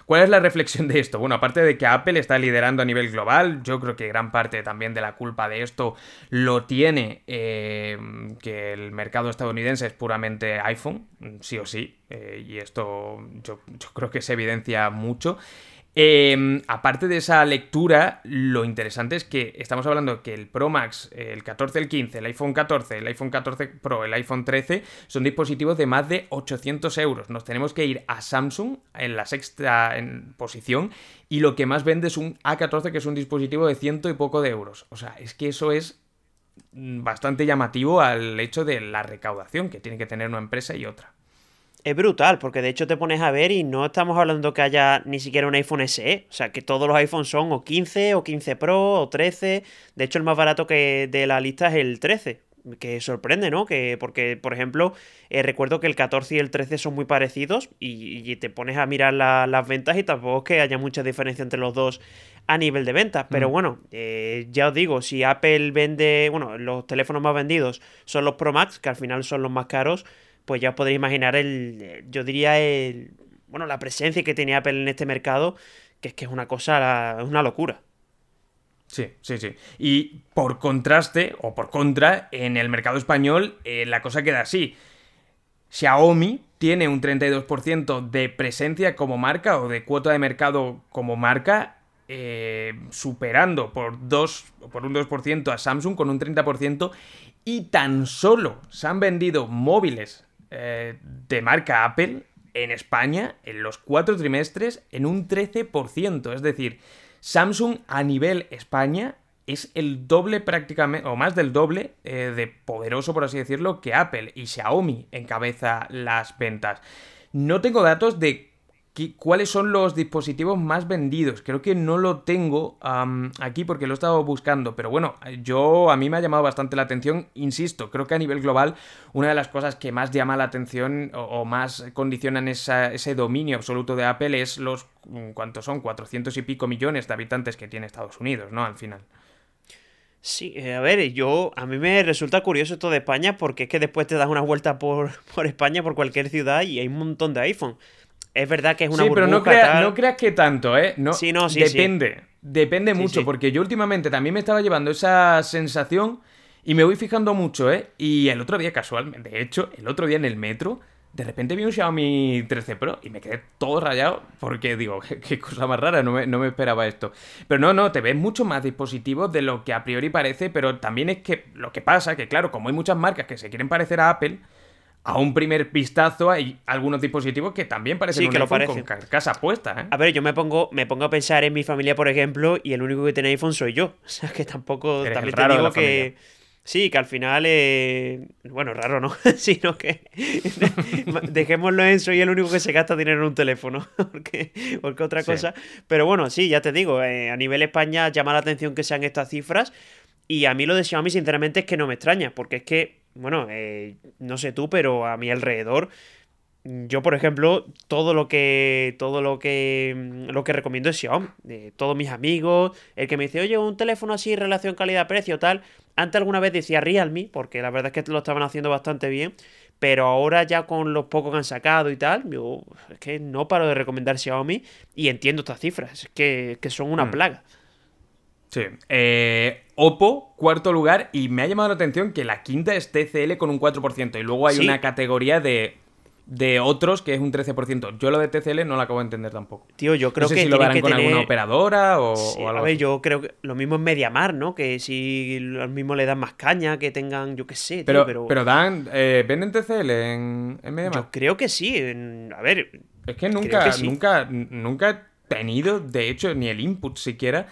¿Cuál es la reflexión de esto? Bueno, aparte de que Apple está liderando a nivel global, yo creo que gran parte también de la culpa de esto lo tiene eh, que el mercado estadounidense es puramente iPhone, sí o sí, eh, y esto yo creo que se evidencia mucho. Em, aparte de esa lectura, lo interesante es que estamos hablando que el Pro Max, el 14, el 15, el iPhone 14, el iPhone 14 Pro, el iPhone 13 son dispositivos de más de 800 euros. Nos tenemos que ir a Samsung en la sexta en posición y lo que más vende es un A14 que es un dispositivo de ciento y poco de euros. O sea, es que eso es bastante llamativo al hecho de la recaudación que tiene que tener una empresa y otra es brutal, porque de hecho te pones a ver y no estamos hablando que haya ni siquiera un iPhone SE, o sea, que todos los iPhones son o 15 o 15 Pro o 13, de hecho el más barato que de la lista es el 13, que sorprende, ¿no? Que, porque, por ejemplo, eh, recuerdo que el 14 y el 13 son muy parecidos y, te pones a mirar las ventas y tampoco es que haya mucha diferencia entre los dos a nivel de ventas. Pero mm. bueno, eh, ya os digo, si Apple vende, bueno, los teléfonos más vendidos son los Pro Max, que al final son los más caros, pues ya os podréis imaginar el, yo diría, el, bueno, la presencia que tenía Apple en este mercado, que es que es una cosa, es una locura. Sí, sí, sí. Y por contraste, o por contra, en el mercado español eh, la cosa queda así. Xiaomi tiene un 32% de presencia como marca o de cuota de mercado como marca, eh, superando por, dos, por un 2% a Samsung con un 30%, y tan solo se han vendido móviles eh, de marca Apple en España en los cuatro trimestres en un 13%. Es decir, Samsung a nivel España es el doble prácticamente, o más del doble eh, de poderoso, por así decirlo, que Apple y Xiaomi encabeza las ventas. No tengo datos de cuáles son los dispositivos más vendidos. Creo que no lo tengo aquí porque lo he estado buscando, pero bueno, yo a mí me ha llamado bastante la atención, insisto, creo que a nivel global una de las cosas que más llama la atención o, más condicionan ese dominio absoluto de Apple es los, ¿cuántos son? 400 y pico millones de habitantes que tiene Estados Unidos, ¿no? Al final. Sí, eh, a ver, yo a mí me resulta curioso esto de España porque es que después te das una vuelta por, (laughs) por España, por cualquier ciudad y hay un montón de iPhone es verdad que es una Sí, pero no, creas que tanto, ¿eh? No, sí, no, sí. Depende. Depende mucho, porque yo últimamente también me estaba llevando esa sensación y me voy fijando mucho, ¿eh? Y el otro día, casualmente, de hecho, el otro día en el metro, de repente vi un Xiaomi 13 Pro y me quedé todo rayado porque digo, (laughs) qué, cosa más rara, no me, no me, esperaba esto. Pero no, no, te ves mucho más dispositivos de lo que a priori parece, pero también es que lo que pasa, que claro, como hay muchas marcas que se quieren parecer a Apple, a un primer vistazo hay algunos dispositivos que también parecen que lo con carcasa puesta. ¿eh? A ver, yo me pongo, me pongo a pensar en mi familia, por ejemplo, y el único que tiene iPhone soy yo. (laughs) O sea, que tampoco... también te digo que... Sí, que al final, eh... bueno, raro no, (laughs) sino que (laughs) dejémoslo en soy el único que se gasta dinero en un teléfono, porque, porque otra cosa. Pero bueno, sí, ya te digo, eh, a nivel España llama la atención que sean estas cifras y a mí lo de Xiaomi sinceramente es que no me extraña, porque es que bueno, eh, no sé tú, pero a mi alrededor, yo por ejemplo, todo lo que, todo lo que, mm, lo que recomiendo es Xiaomi. De todos mis amigos, el que me dice, oye, un teléfono así, relación calidad-precio, tal. Antes alguna vez decía Realme, porque la verdad es que lo estaban haciendo bastante bien. Pero ahora ya con los pocos que han sacado y tal, yo es que no paro de recomendar Xiaomi y entiendo estas cifras, es que, que son una mm. plaga. Sí. Eh, Oppo, cuarto lugar, y me ha llamado la atención que la quinta es TCL con un 4%, y luego hay una categoría de de otros que es un 13%. Yo lo de TCL no lo acabo de entender tampoco. Tío, yo creo no sé que si lo que con tener- alguna operadora o, Sí, o algo a ver, así. yo creo que lo mismo en Mediamar, ¿no? Que si lo mismo le dan más caña, que tengan, yo qué sé, tío, Pero, pero, pero, dan, eh, ¿venden TCL en, en MediaMarkt? yo creo que sí. en- A ver, Es que nunca, que sí. nunca, nunca he tenido, de hecho, ni el input siquiera.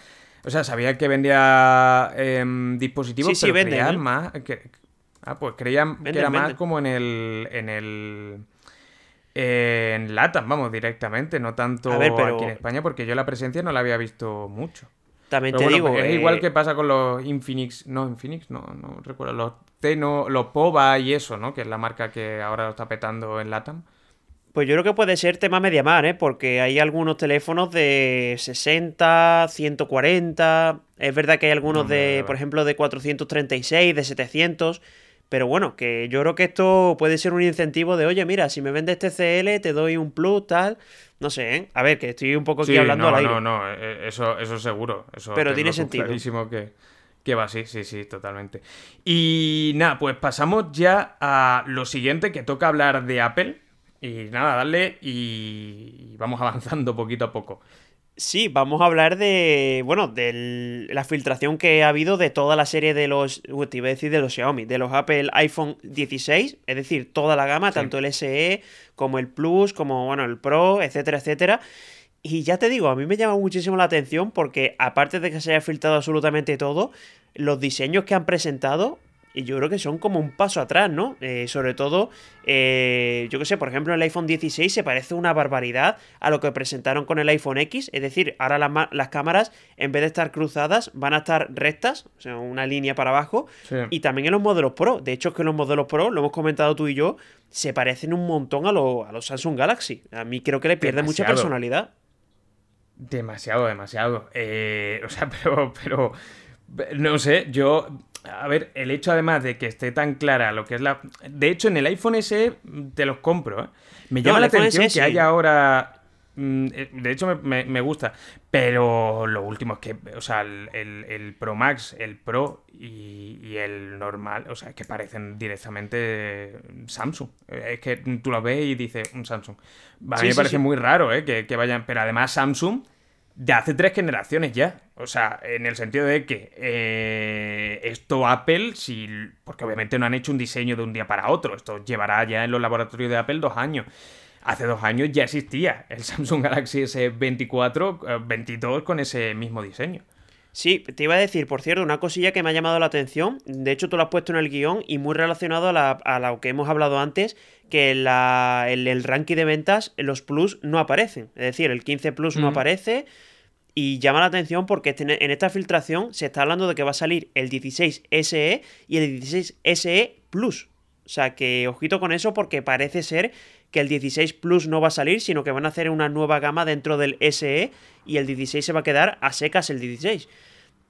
O sea, sabía que vendía em, dispositivos, Sí, sí, pero venden, creía ¿eh? más. que- ah, pues creía que Venden, era más como en el. en el. eh, en Latam, vamos, directamente, no tanto A ver, pero- aquí en España, porque yo la presencia no la había visto mucho. también Pero te bueno, digo. es eh, igual que pasa con los Infinix, no, Infinix, no, no recuerdo, los Teno, los Pova y eso, ¿no? Que es la marca que ahora lo está petando en Latam. Pues yo creo que puede ser tema Mediamar, ¿eh? Porque hay algunos teléfonos de 60, 140. Es verdad que hay algunos de, por ejemplo, de 436, de 700. Pero bueno, que yo creo que esto puede ser un incentivo de, oye, mira, si me vendes TCL, te doy un plus, tal. No sé, ¿eh? A ver, que estoy un poco aquí Sí, hablando no, al aire. no, no, eh, eso, eso seguro. Eso Pero tiene sentido. Clarísimo que, que va así, sí, sí, totalmente. Y nada, pues pasamos ya a lo siguiente, que toca hablar de Apple. Y nada, darle y vamos (laughs) avanzando poquito a poco. Sí, vamos a hablar de, bueno, de la filtración que ha habido de toda la serie de los, te iba a decir de los Xiaomi, de los Apple iPhone 16, es decir, toda la gama, Sí. tanto el SE como el Plus, como, bueno, el Pro, etcétera, etcétera. Y ya te digo, a mí me llama muchísimo la atención porque aparte de que se haya filtrado absolutamente todo, los diseños que han presentado, y yo creo que son como un paso atrás, ¿no? Eh, sobre todo, eh, yo que sé, por ejemplo, el iPhone 16 se parece una barbaridad a lo que presentaron con el iPhone X, es decir, ahora las, las cámaras, en vez de estar cruzadas, van a estar rectas, o sea, una línea para abajo, Sí. y también en los modelos Pro. De hecho, es que los modelos Pro, lo hemos comentado tú y yo, se parecen un montón a, lo- a los Samsung Galaxy. A mí creo que le pierde mucha personalidad. Demasiado, demasiado. Eh, o sea, (laughs) pero, pero, no sé, yo, a ver, el hecho además de que esté tan clara lo que es la... De hecho, en el iPhone SE te los compro, ¿eh? Me llama la atención SE que haya ahora... mm, eh, De hecho, me, me- me gusta. Pero lo último es que, o sea, el, el- el Pro Max, el Pro y, y el normal, o sea, es que parecen directamente Samsung. Eh, Es que tú lo ves y dices un Samsung. A mí Sí, me sí, parece sí. muy raro, ¿eh? Que, que vayan. Pero además, Samsung de hace tres generaciones ya. O sea, en el sentido de que eh, esto Apple, si, porque obviamente no han hecho un diseño de un día para otro, esto llevará ya en los laboratorios de Apple dos años. Hace dos años ya existía el (laughs) Samsung Galaxy S24, eh, 22 con ese mismo diseño. Sí, te iba a decir, por cierto, una cosilla que me ha llamado la atención. De hecho, tú lo has puesto en el guion y muy relacionado a, la- a lo que hemos hablado antes, que la, el, el ranking de ventas, los Plus no aparecen. Es decir, el 15 Plus no Ujú. aparece. Y llama la atención porque este- en esta filtración se está hablando de que va a salir el 16 SE y el 16 SE Plus. O sea que ojito con eso porque parece ser que el 16 Plus no va a salir, sino que van a hacer una nueva gama dentro del SE y el 16 se va a quedar a secas el 16.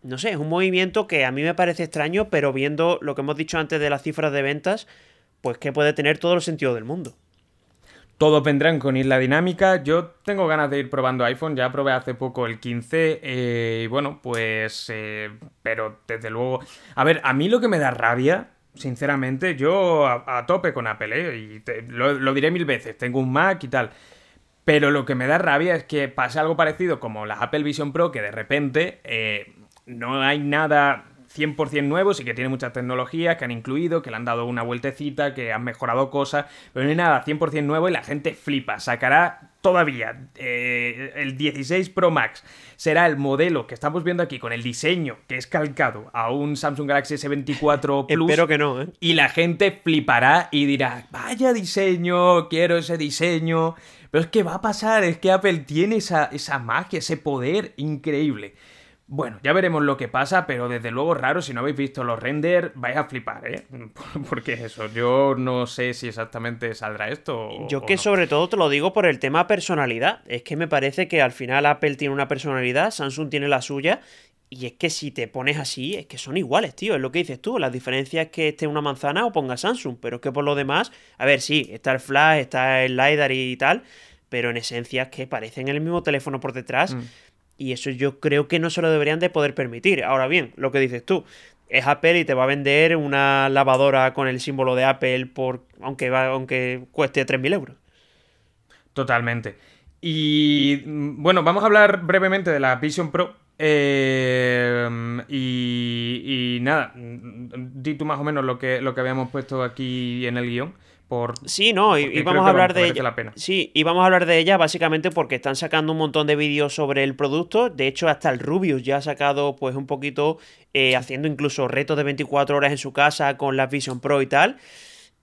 No sé, es un movimiento que a mí me parece extraño, pero viendo lo que hemos dicho antes de las cifras de ventas, pues que puede tener todo el sentido del mundo. Todos vendrán con isla dinámica. Yo tengo ganas de ir probando iPhone. Ya probé hace poco el 15. eh, y bueno, pues. eh, pero desde luego. A ver, a mí lo que me da rabia. Sinceramente, yo a, tope con Apple, ¿eh? Y te- lo, lo diré mil veces. Tengo un Mac y tal. Pero lo que me da rabia es que pase algo parecido como las Apple Vision Pro, que de repente eh, no hay nada 100% nuevo, sí que tiene muchas tecnologías que han incluido, que le han dado una vueltecita, que han mejorado cosas, pero no hay nada 100% nuevo y la gente flipa. Sacará todavía eh, el 16 Pro Max. Será el modelo que estamos viendo aquí con el diseño que es calcado a un Samsung Galaxy S24 (laughs) Plus. Espero que no, ¿eh? Y la gente flipará y dirá, vaya diseño, quiero ese diseño. Pero es que va a pasar, es que Apple tiene esa, esa magia, ese poder increíble. Bueno, ya veremos lo que pasa, pero desde luego raro, si no habéis visto los render, vais a flipar, ¿eh? (laughs) Porque eso, yo no sé si exactamente saldrá esto o Yo o que no. sobre todo te lo digo por el tema personalidad. Es que me parece que al final Apple tiene una personalidad, Samsung tiene la suya. Y es que si te pones así, es que son iguales, tío. Es lo que dices tú. La diferencia es que esté una manzana o ponga Samsung. Pero es que por lo demás, a ver, sí, está el flash, está el LiDAR y tal. Pero en esencia es que parecen el mismo teléfono por detrás. Mm. Y eso yo creo que no se lo deberían de poder permitir. Ahora bien, lo que dices tú, es Apple y te va a vender una lavadora con el símbolo de Apple por aunque, va, aunque cueste 3.000 euros. Totalmente. Y bueno, vamos a hablar brevemente de la Vision Pro. Eh, y, nada, mm, di tú más o menos lo que, lo que habíamos puesto aquí en el guion. Por, sí, no, y, vamos a hablar de ella. Sí, y vamos a hablar de ella básicamente porque están sacando un montón de vídeos sobre el producto. De hecho, hasta el Rubius ya ha sacado pues un poquito, eh, haciendo incluso retos de 24 horas en su casa con la Vision Pro y tal.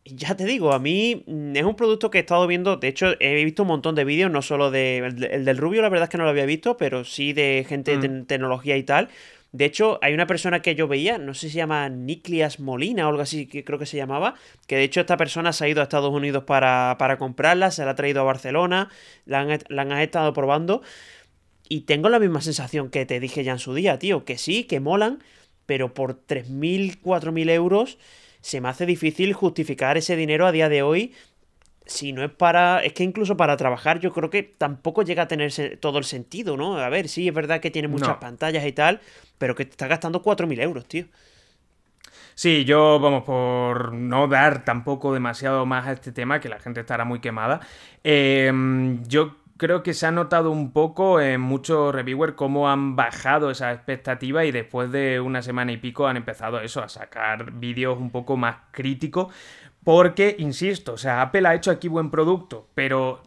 Ya te digo, a mí mm, es un producto que he estado viendo, de hecho he visto un montón de vídeos, no solo de el, del Rubio, la verdad es que no lo había visto, pero sí de gente de mm. tecnología y tal. De hecho, hay una persona que yo veía, no sé si se llama Niclias Molina o algo así, que creo que se llamaba, que de hecho esta persona se ha ido a Estados Unidos para, para comprarla, se la ha traído a Barcelona, la han, la han estado probando y tengo la misma sensación que te dije ya en su día, tío, que sí, que molan, pero por 3.000, 4.000 euros se me hace difícil justificar ese dinero a día de hoy. Si no es para. Es que incluso para trabajar, yo creo que tampoco llega a tener todo el sentido, ¿no? A ver, sí, es verdad que tiene muchas pantallas y tal, pero que te está gastando 4.000 euros, tío. Sí, yo, vamos, por no dar tampoco demasiado más a este tema, que la gente estará muy quemada. Eh, yo creo que se ha notado un poco en muchos reviewers cómo han bajado esa expectativa y después de una semana y pico han empezado eso, a sacar vídeos un poco más críticos. Porque, insisto, o sea, Apple ha hecho aquí buen producto, pero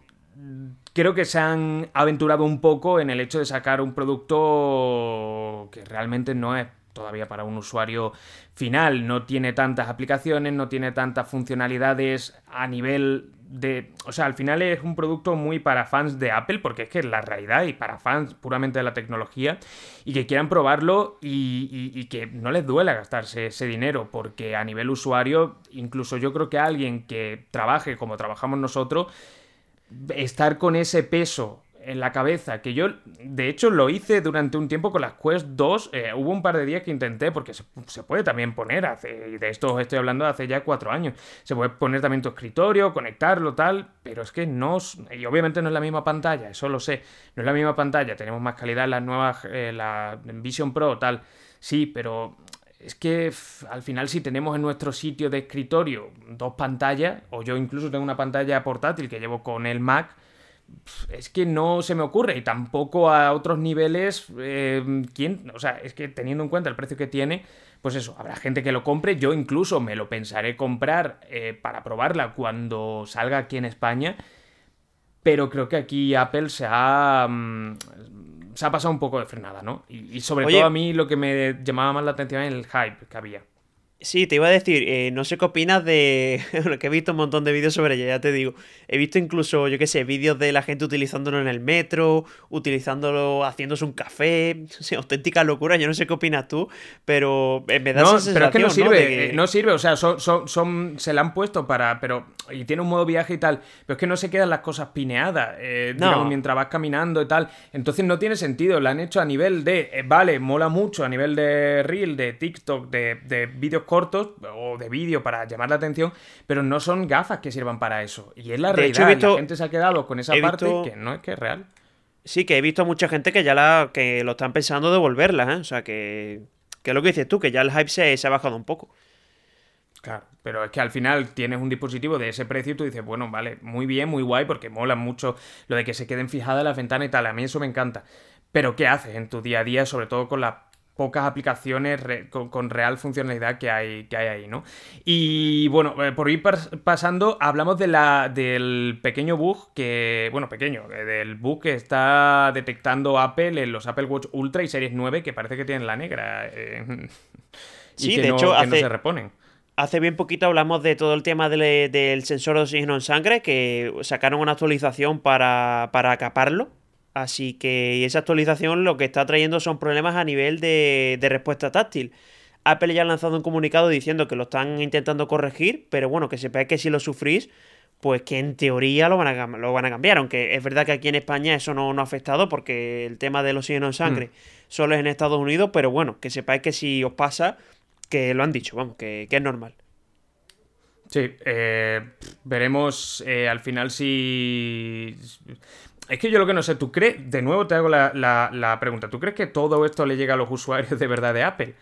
creo que se han aventurado un poco en el hecho de sacar un producto que realmente no es todavía para un usuario final. No tiene tantas aplicaciones, no tiene tantas funcionalidades a nivel de... O sea, al final es un producto muy para fans de Apple, porque es que es la realidad, y para fans puramente de la tecnología, y que quieran probarlo y, que no les duela gastarse ese dinero, porque a nivel usuario, incluso yo creo que alguien que trabaje como trabajamos nosotros, estar con ese peso en la cabeza, que yo de hecho lo hice durante un tiempo con las Quest 2, eh, hubo un par de días que intenté, porque se, puede también poner, hace, de esto estoy hablando hace ya cuatro años, se puede poner también tu escritorio, conectarlo, tal, pero es que no, y obviamente no es la misma pantalla, eso lo sé, no es la misma pantalla, tenemos más calidad las nuevas, eh, la Vision Pro, tal, sí, pero es que al final si tenemos en nuestro sitio de escritorio dos pantallas, o yo incluso tengo una pantalla portátil que llevo con el Mac, es que no se me ocurre y tampoco a otros niveles, eh, ¿quién? O sea, es que teniendo en cuenta el precio que tiene, pues eso, habrá gente que lo compre, yo incluso me lo pensaré comprar eh, para probarla cuando salga aquí en España, pero creo que aquí Apple se ha... Mm, se ha pasado un poco de frenada, ¿no? Y, sobre todo a mí lo que me llamaba más la atención es el hype que había. Sí, te iba a decir, eh, no sé qué opinas de. (laughs) lo que he visto un montón de vídeos sobre ella, ya te digo. He visto incluso, yo qué sé, vídeos de la gente utilizándolo en el metro, utilizándolo haciéndose un café. (laughs) O auténtica locura, yo no sé qué opinas tú, pero me da no, esa Pero es que no sirve, eh, no sirve, o sea, son, son, se la han puesto para. pero Y tiene un modo viaje y tal, pero es que no se quedan las cosas pineadas, eh, digamos, mientras vas caminando y tal. Entonces no tiene sentido, la han hecho a nivel de. Eh, vale, mola mucho, a nivel de Reel, de TikTok, de, de vídeos cortos o de vídeo para llamar la atención, pero no son gafas que sirvan para eso. Y es la realidad, la gente se ha quedado con esa parte que no es que es real. Sí, que he visto a mucha gente que ya la que lo están pensando devolverlas, ¿eh? O sea, que, que es lo que dices tú, que ya el hype se, se ha bajado un poco. Claro, pero es que al final tienes un dispositivo de ese precio y tú dices, bueno, vale, muy bien, muy guay, porque mola mucho lo de que se queden fijadas las ventanas y tal, a mí eso me encanta. Pero ¿qué haces en tu día a día, sobre todo con la pocas aplicaciones con, real funcionalidad que hay, que hay ahí, ¿no? Y bueno, eh, por ir pasando, hablamos de la, del pequeño bug que, bueno, pequeño, eh, del bug que está detectando Apple en los Apple Watch Ultra y Series 9, que parece que tienen la negra. Eh, (laughs) sí, de hecho, hace, se reponen. Hace bien poquito hablamos de todo el tema del, sensor de oxígeno en sangre, que sacaron una actualización para, para acaparlo Así que esa actualización lo que está trayendo son problemas a nivel de, respuesta táctil. Apple ya ha lanzado un comunicado diciendo que lo están intentando corregir, pero bueno, que sepáis que si lo sufrís, pues que en teoría lo van a, lo van a cambiar. Aunque es verdad que aquí en España eso no, no ha afectado porque el tema del oxígeno en sangre mm. solo es en Estados Unidos, pero bueno, que sepáis que si os pasa, que lo han dicho, vamos, que, es normal. Sí, eh, veremos eh, al final si es que yo lo que no sé, ¿tú crees? De nuevo te hago la, pregunta. ¿Tú crees que todo esto le llega a los usuarios de verdad de Apple?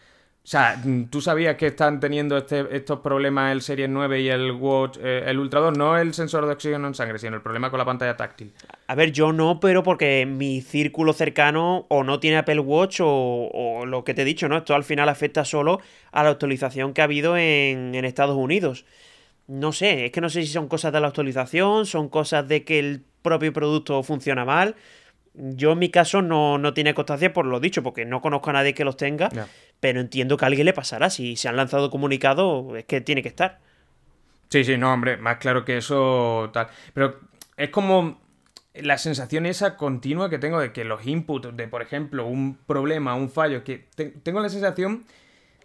O sea, ¿tú sabías que están teniendo este, estos problemas el Series 9 y el Watch, eh, el Ultra 2? No el sensor de oxígeno en sangre, sino el problema con la pantalla táctil. A ver, yo no, pero porque mi círculo cercano o no tiene Apple Watch o, lo que te he dicho, ¿no? Esto al final afecta solo a la actualización que ha habido en, en Estados Unidos. No sé, es que no sé si son cosas de la actualización, son cosas de que el propio producto funciona mal. Yo en mi caso no, no tiene constancia por lo dicho, porque no conozco a nadie que los tenga, pero entiendo que a alguien le pasará. Si se han lanzado comunicados, es que tiene que estar. Sí, sí, no, hombre, más claro que eso tal. Pero es como la sensación esa continua que tengo de que los inputs de, por ejemplo, un problema, un fallo, que tengo la sensación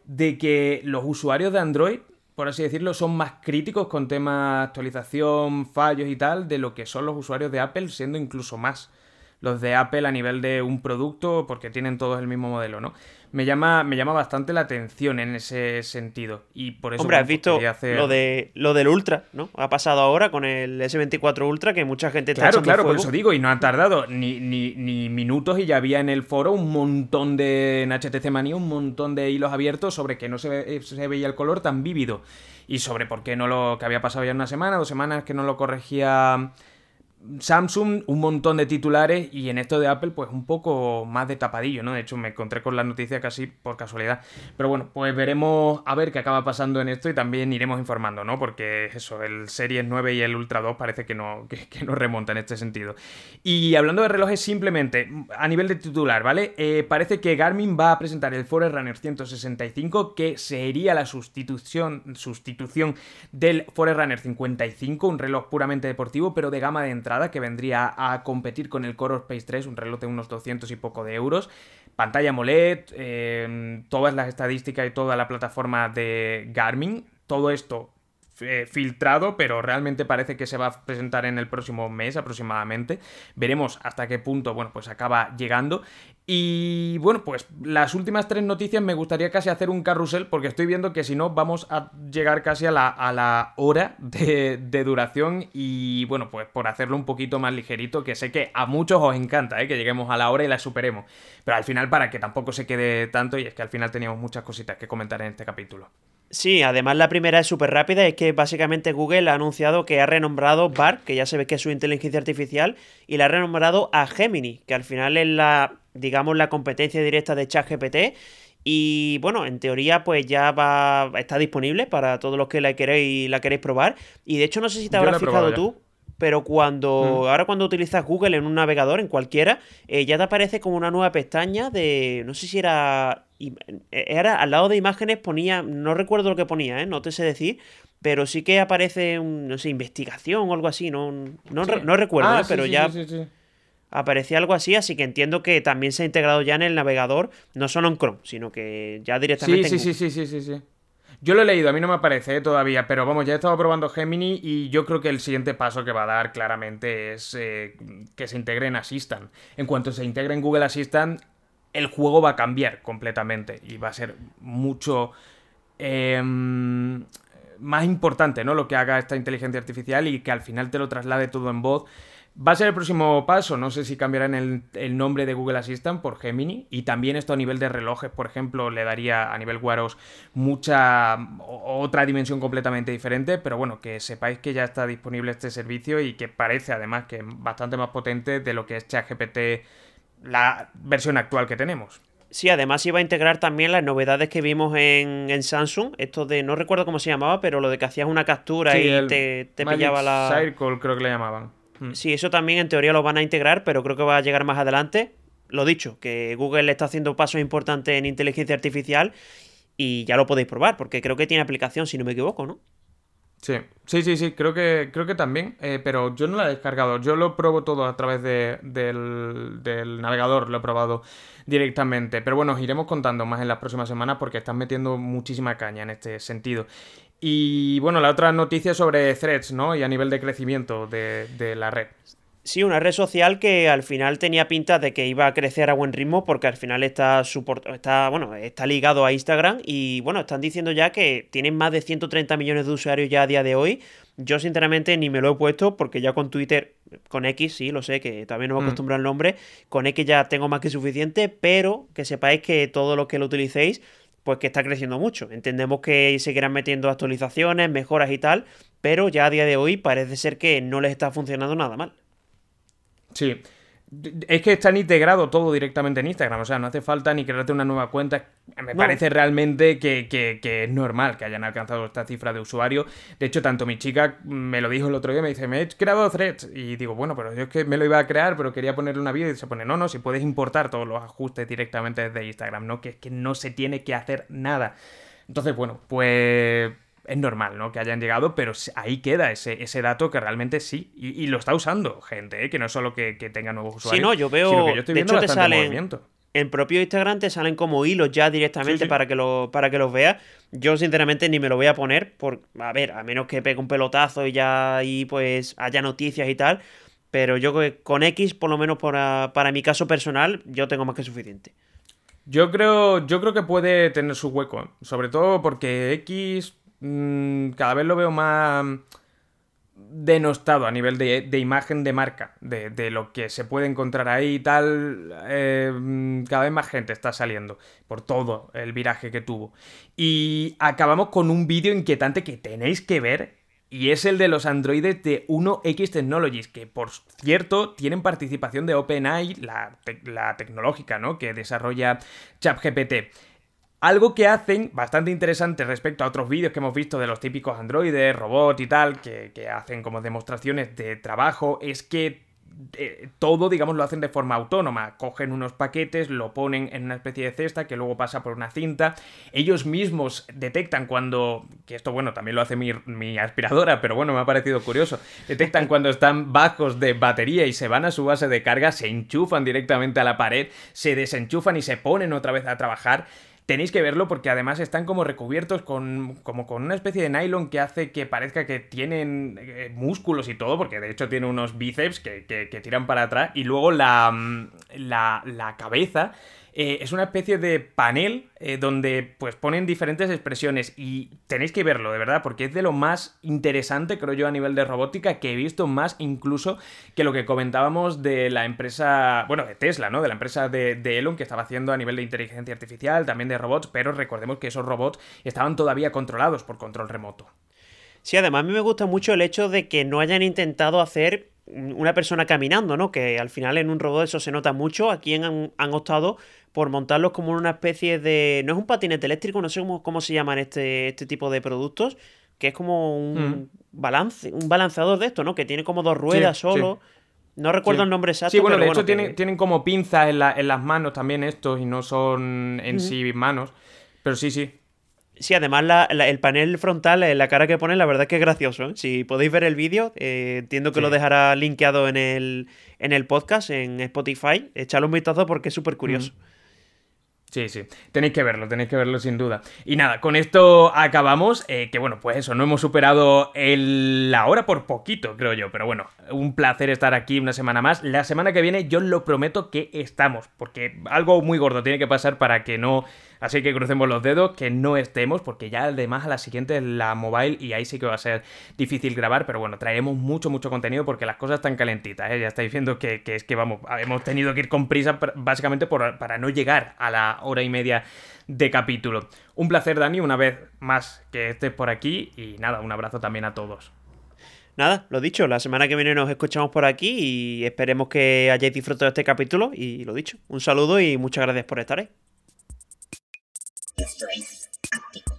de que los usuarios de Android, por así decirlo, son más críticos con temas actualización, fallos y tal, de lo que son los usuarios de Apple, siendo incluso más los de Apple a nivel de un producto, porque tienen todos el mismo modelo, ¿no? Me llama, me llama bastante la atención en ese sentido. Y por eso. Hombre, has visto lo, de, lo del Ultra, ¿no? Ha pasado ahora con el S24 Ultra que mucha gente está Claro, claro, por eso digo, y no ha tardado ni, ni, ni, minutos y ya había en el foro un montón de. En HTC Manía, un montón de hilos abiertos sobre que no se, se veía el color tan vívido. Y sobre por qué no lo. que había pasado ya una semana, dos semanas que no lo corregía Samsung, un montón de titulares y en esto de Apple, pues un poco más de tapadillo, ¿no? De hecho, me encontré con la noticia casi por casualidad. Pero bueno, pues veremos a ver qué acaba pasando en esto y también iremos informando, ¿no? Porque eso, el Series 9 y el Ultra 2 parece que no, (laughs) que, no remonta en este sentido. Y hablando de relojes, simplemente, a nivel de titular, ¿vale? Eh, parece que Garmin va a presentar el Forerunner 165, que sería la sustitución, sustitución del Forerunner 55, un reloj puramente deportivo, pero de gama de entrada que vendría a competir con el Core Space 3, un reloj de unos 200 y poco de euros. Pantalla AMOLED, eh, todas las estadísticas y toda la plataforma de Garmin. Todo esto eh, filtrado, pero realmente parece que se va a presentar en el próximo mes aproximadamente. Veremos hasta qué punto, bueno, pues acaba llegando. Y bueno, pues las últimas tres noticias me gustaría casi hacer un carrusel, porque estoy viendo que si no vamos a llegar casi a la, a la hora de, de, duración. Y bueno, pues por hacerlo un poquito más ligerito, que sé que a muchos os encanta, ¿eh? que lleguemos a la hora y la superemos. Pero al final, para que tampoco se quede tanto, y es que al final teníamos muchas cositas que comentar en este capítulo. Sí, además la primera es súper rápida, es que básicamente Google ha anunciado que ha renombrado BART, que ya se ve que es su inteligencia artificial, y la ha renombrado a Gemini, que al final es la, digamos, la competencia directa de ChatGPT. Y bueno, en teoría, pues ya va. está disponible para todos los que la queréis, la queréis probar. Y de hecho, no sé si te habrás fijado tú pero cuando mm. ahora cuando utilizas Google en un navegador, en cualquiera, eh, ya te aparece como una nueva pestaña de, no sé si era, era al lado de imágenes ponía, no recuerdo lo que ponía, ¿eh? no te sé decir, pero sí que aparece, un, no sé, investigación o algo así, no, no, recuerdo, ah, ¿eh? pero ya aparecía algo así, así que entiendo que también se ha integrado ya en el navegador, no solo en Chrome, sino que ya directamente... Sí, sí, sí, sí, sí, sí. Yo lo he leído, a mí no me aparece eh, todavía, pero vamos, ya he estado probando Gemini y yo creo que el siguiente paso que va a dar claramente es eh, que se integre en Assistant. En cuanto se integre en Google Assistant, el juego va a cambiar completamente y va a ser mucho em, más importante, ¿no? Lo que haga esta inteligencia artificial y que al final te lo traslade todo en voz. Va a ser el próximo paso, no sé si cambiarán el, el, nombre de Google Assistant por Gemini y también esto a nivel de relojes, por ejemplo, le daría a nivel wearables mucha otra dimensión completamente diferente, pero bueno, que sepáis que ya está disponible este servicio y que parece además que es bastante más potente de lo que es ChatGPT, la versión actual que tenemos. Sí, además iba a integrar también las novedades que vimos en, en, Samsung, esto de, no recuerdo cómo se llamaba, pero lo de que hacías una captura y te, te pillaba la... Circle creo que le llamaban. Hmm. Sí, eso también en teoría lo van a integrar, pero creo que va a llegar más adelante. Lo dicho, que Google está haciendo pasos importantes en inteligencia artificial y ya lo podéis probar, porque creo que tiene aplicación, si no me equivoco, ¿no? Sí, sí, sí, sí, creo que, creo que también, eh, pero yo no la he descargado, yo lo pruebo todo a través de, del, del, navegador, lo he probado directamente, pero bueno, os iremos contando más en las próximas semanas porque están metiendo muchísima caña en este sentido. Y bueno, la otra noticia sobre threads, ¿no? Y a nivel de crecimiento de, de la red. Sí, una red social que al final tenía pinta de que iba a crecer a buen ritmo porque al final está, está, bueno, está ligado a Instagram y bueno, están diciendo ya que tienen más de 130 millones de usuarios ya a día de hoy. Yo sinceramente ni me lo he puesto porque ya con Twitter, con X, sí, lo sé, que también no me mm. acostumbro al nombre, con X ya tengo más que suficiente, pero que sepáis que todo lo que lo utilicéis pues que está creciendo mucho. Entendemos que seguirán metiendo actualizaciones, mejoras y tal, pero ya a día de hoy parece ser que no les está funcionando nada mal. Sí, es que están integrado todo directamente en Instagram, o sea, no hace falta ni crearte una nueva cuenta. Me parece realmente que, es normal que hayan alcanzado esta cifra de usuario. De hecho, tanto mi chica me lo dijo el otro día, me dice, me he creado threads. Y digo, bueno, pero yo es que me lo iba a crear, pero quería ponerle una vida y se pone, no, no, si puedes importar todos los ajustes directamente desde Instagram, ¿no? Que es que no se tiene que hacer nada. Entonces, bueno, pues es normal, ¿no? Que hayan llegado, pero ahí queda ese, ese dato que realmente sí. Y, lo está usando gente, ¿eh? Que no es solo que, tenga nuevos usuarios. Sí, no, yo veo. Que yo estoy de hecho, te salen. En propio Instagram te salen como hilos ya directamente Para, que lo, para que los veas. Yo, sinceramente, ni me lo voy a poner. Por, a ver, a menos que pegue un pelotazo y ya ahí pues haya noticias y tal. Pero yo con X, por lo menos para, para mi caso personal, yo tengo más que suficiente. Yo creo, yo creo que puede tener su hueco. Sobre todo porque X Mm, cada vez lo veo más denostado a nivel de, imagen de marca, de, lo que se puede encontrar ahí y tal. Eh, mm, cada vez más gente está saliendo por todo el viraje que tuvo. Y acabamos con un vídeo inquietante que tenéis que ver. Y es el de los androides de 1X Technologies, que por cierto tienen participación de OpenAI, la, la tecnológica, ¿no? Que desarrolla ChatGPT. Algo que hacen bastante interesante respecto a otros vídeos que hemos visto de los típicos androides, robots y tal, que, hacen como demostraciones de trabajo, es que eh, todo, digamos, lo hacen de forma autónoma. Cogen unos paquetes, lo ponen en una especie de cesta que luego pasa por una cinta. Ellos mismos detectan cuando. Que esto, bueno, también lo hace mi, mi aspiradora, pero bueno, me ha parecido curioso. Detectan (laughs) cuando están bajos de batería y se van a su base de carga, se enchufan directamente a la pared, se desenchufan y se ponen otra vez a trabajar. Tenéis que verlo porque además están como recubiertos con, como con una especie de nylon que hace que parezca que tienen eh, músculos y todo, porque de hecho tiene unos bíceps que, que, tiran para atrás. Y luego la, mm, la, la cabeza eh, es una especie de panel eh, donde pues ponen diferentes expresiones y tenéis que verlo, de verdad, porque es de lo más interesante, creo yo, a nivel de robótica que he visto más incluso que lo que comentábamos de la empresa, bueno, de Tesla, ¿no? De la empresa de, de Elon que estaba haciendo a nivel de inteligencia artificial, también de robots, pero recordemos que esos robots estaban todavía controlados por control remoto. Sí, además a mí me gusta mucho el hecho de que no hayan intentado hacer una persona caminando, ¿no? Que al final en un robot eso se nota mucho. Aquí han, han optado por montarlos como una especie de... No es un patinete eléctrico, no sé cómo, se llaman este, este tipo de productos, que es como un, mm. balance, un balanceador de esto, ¿no? Que tiene como dos ruedas solo. No recuerdo el nombre exacto. Sí, bueno, de hecho tienen, tienen, como pinzas en, las manos también estos y no son en sí manos. Pero sí, sí. Sí, además el panel frontal, eh, la cara que pone, la verdad es que es gracioso. ¿eh? Si podéis ver el vídeo, eh, entiendo que lo dejará linkeado en el, en el podcast, en Spotify. Echadle un vistazo porque es súper curioso. Sí, sí, tenéis que verlo, tenéis que verlo sin duda. Y nada, con esto acabamos, eh, que bueno, pues eso, no hemos superado la hora por poquito, creo yo, pero bueno, un placer estar aquí una semana más. La semana que viene yo lo prometo que estamos, porque algo muy gordo tiene que pasar para que no Así que crucemos los dedos, que no estemos, porque ya además a la siguiente es la mobile y ahí sí que va a ser difícil grabar, pero bueno, traeremos mucho, mucho contenido porque las cosas están calentitas, ¿eh? ya estáis viendo que, es que vamos, hemos tenido que ir con prisa básicamente para no llegar a la hora y media de capítulo. Un placer, Dani, una vez más que estés por aquí y nada, un abrazo también a todos. Nada, lo dicho, la semana que viene nos escuchamos por aquí y esperemos que hayáis disfrutado de este capítulo y lo dicho, un saludo y muchas gracias por estar ahí. Esto es Áptico.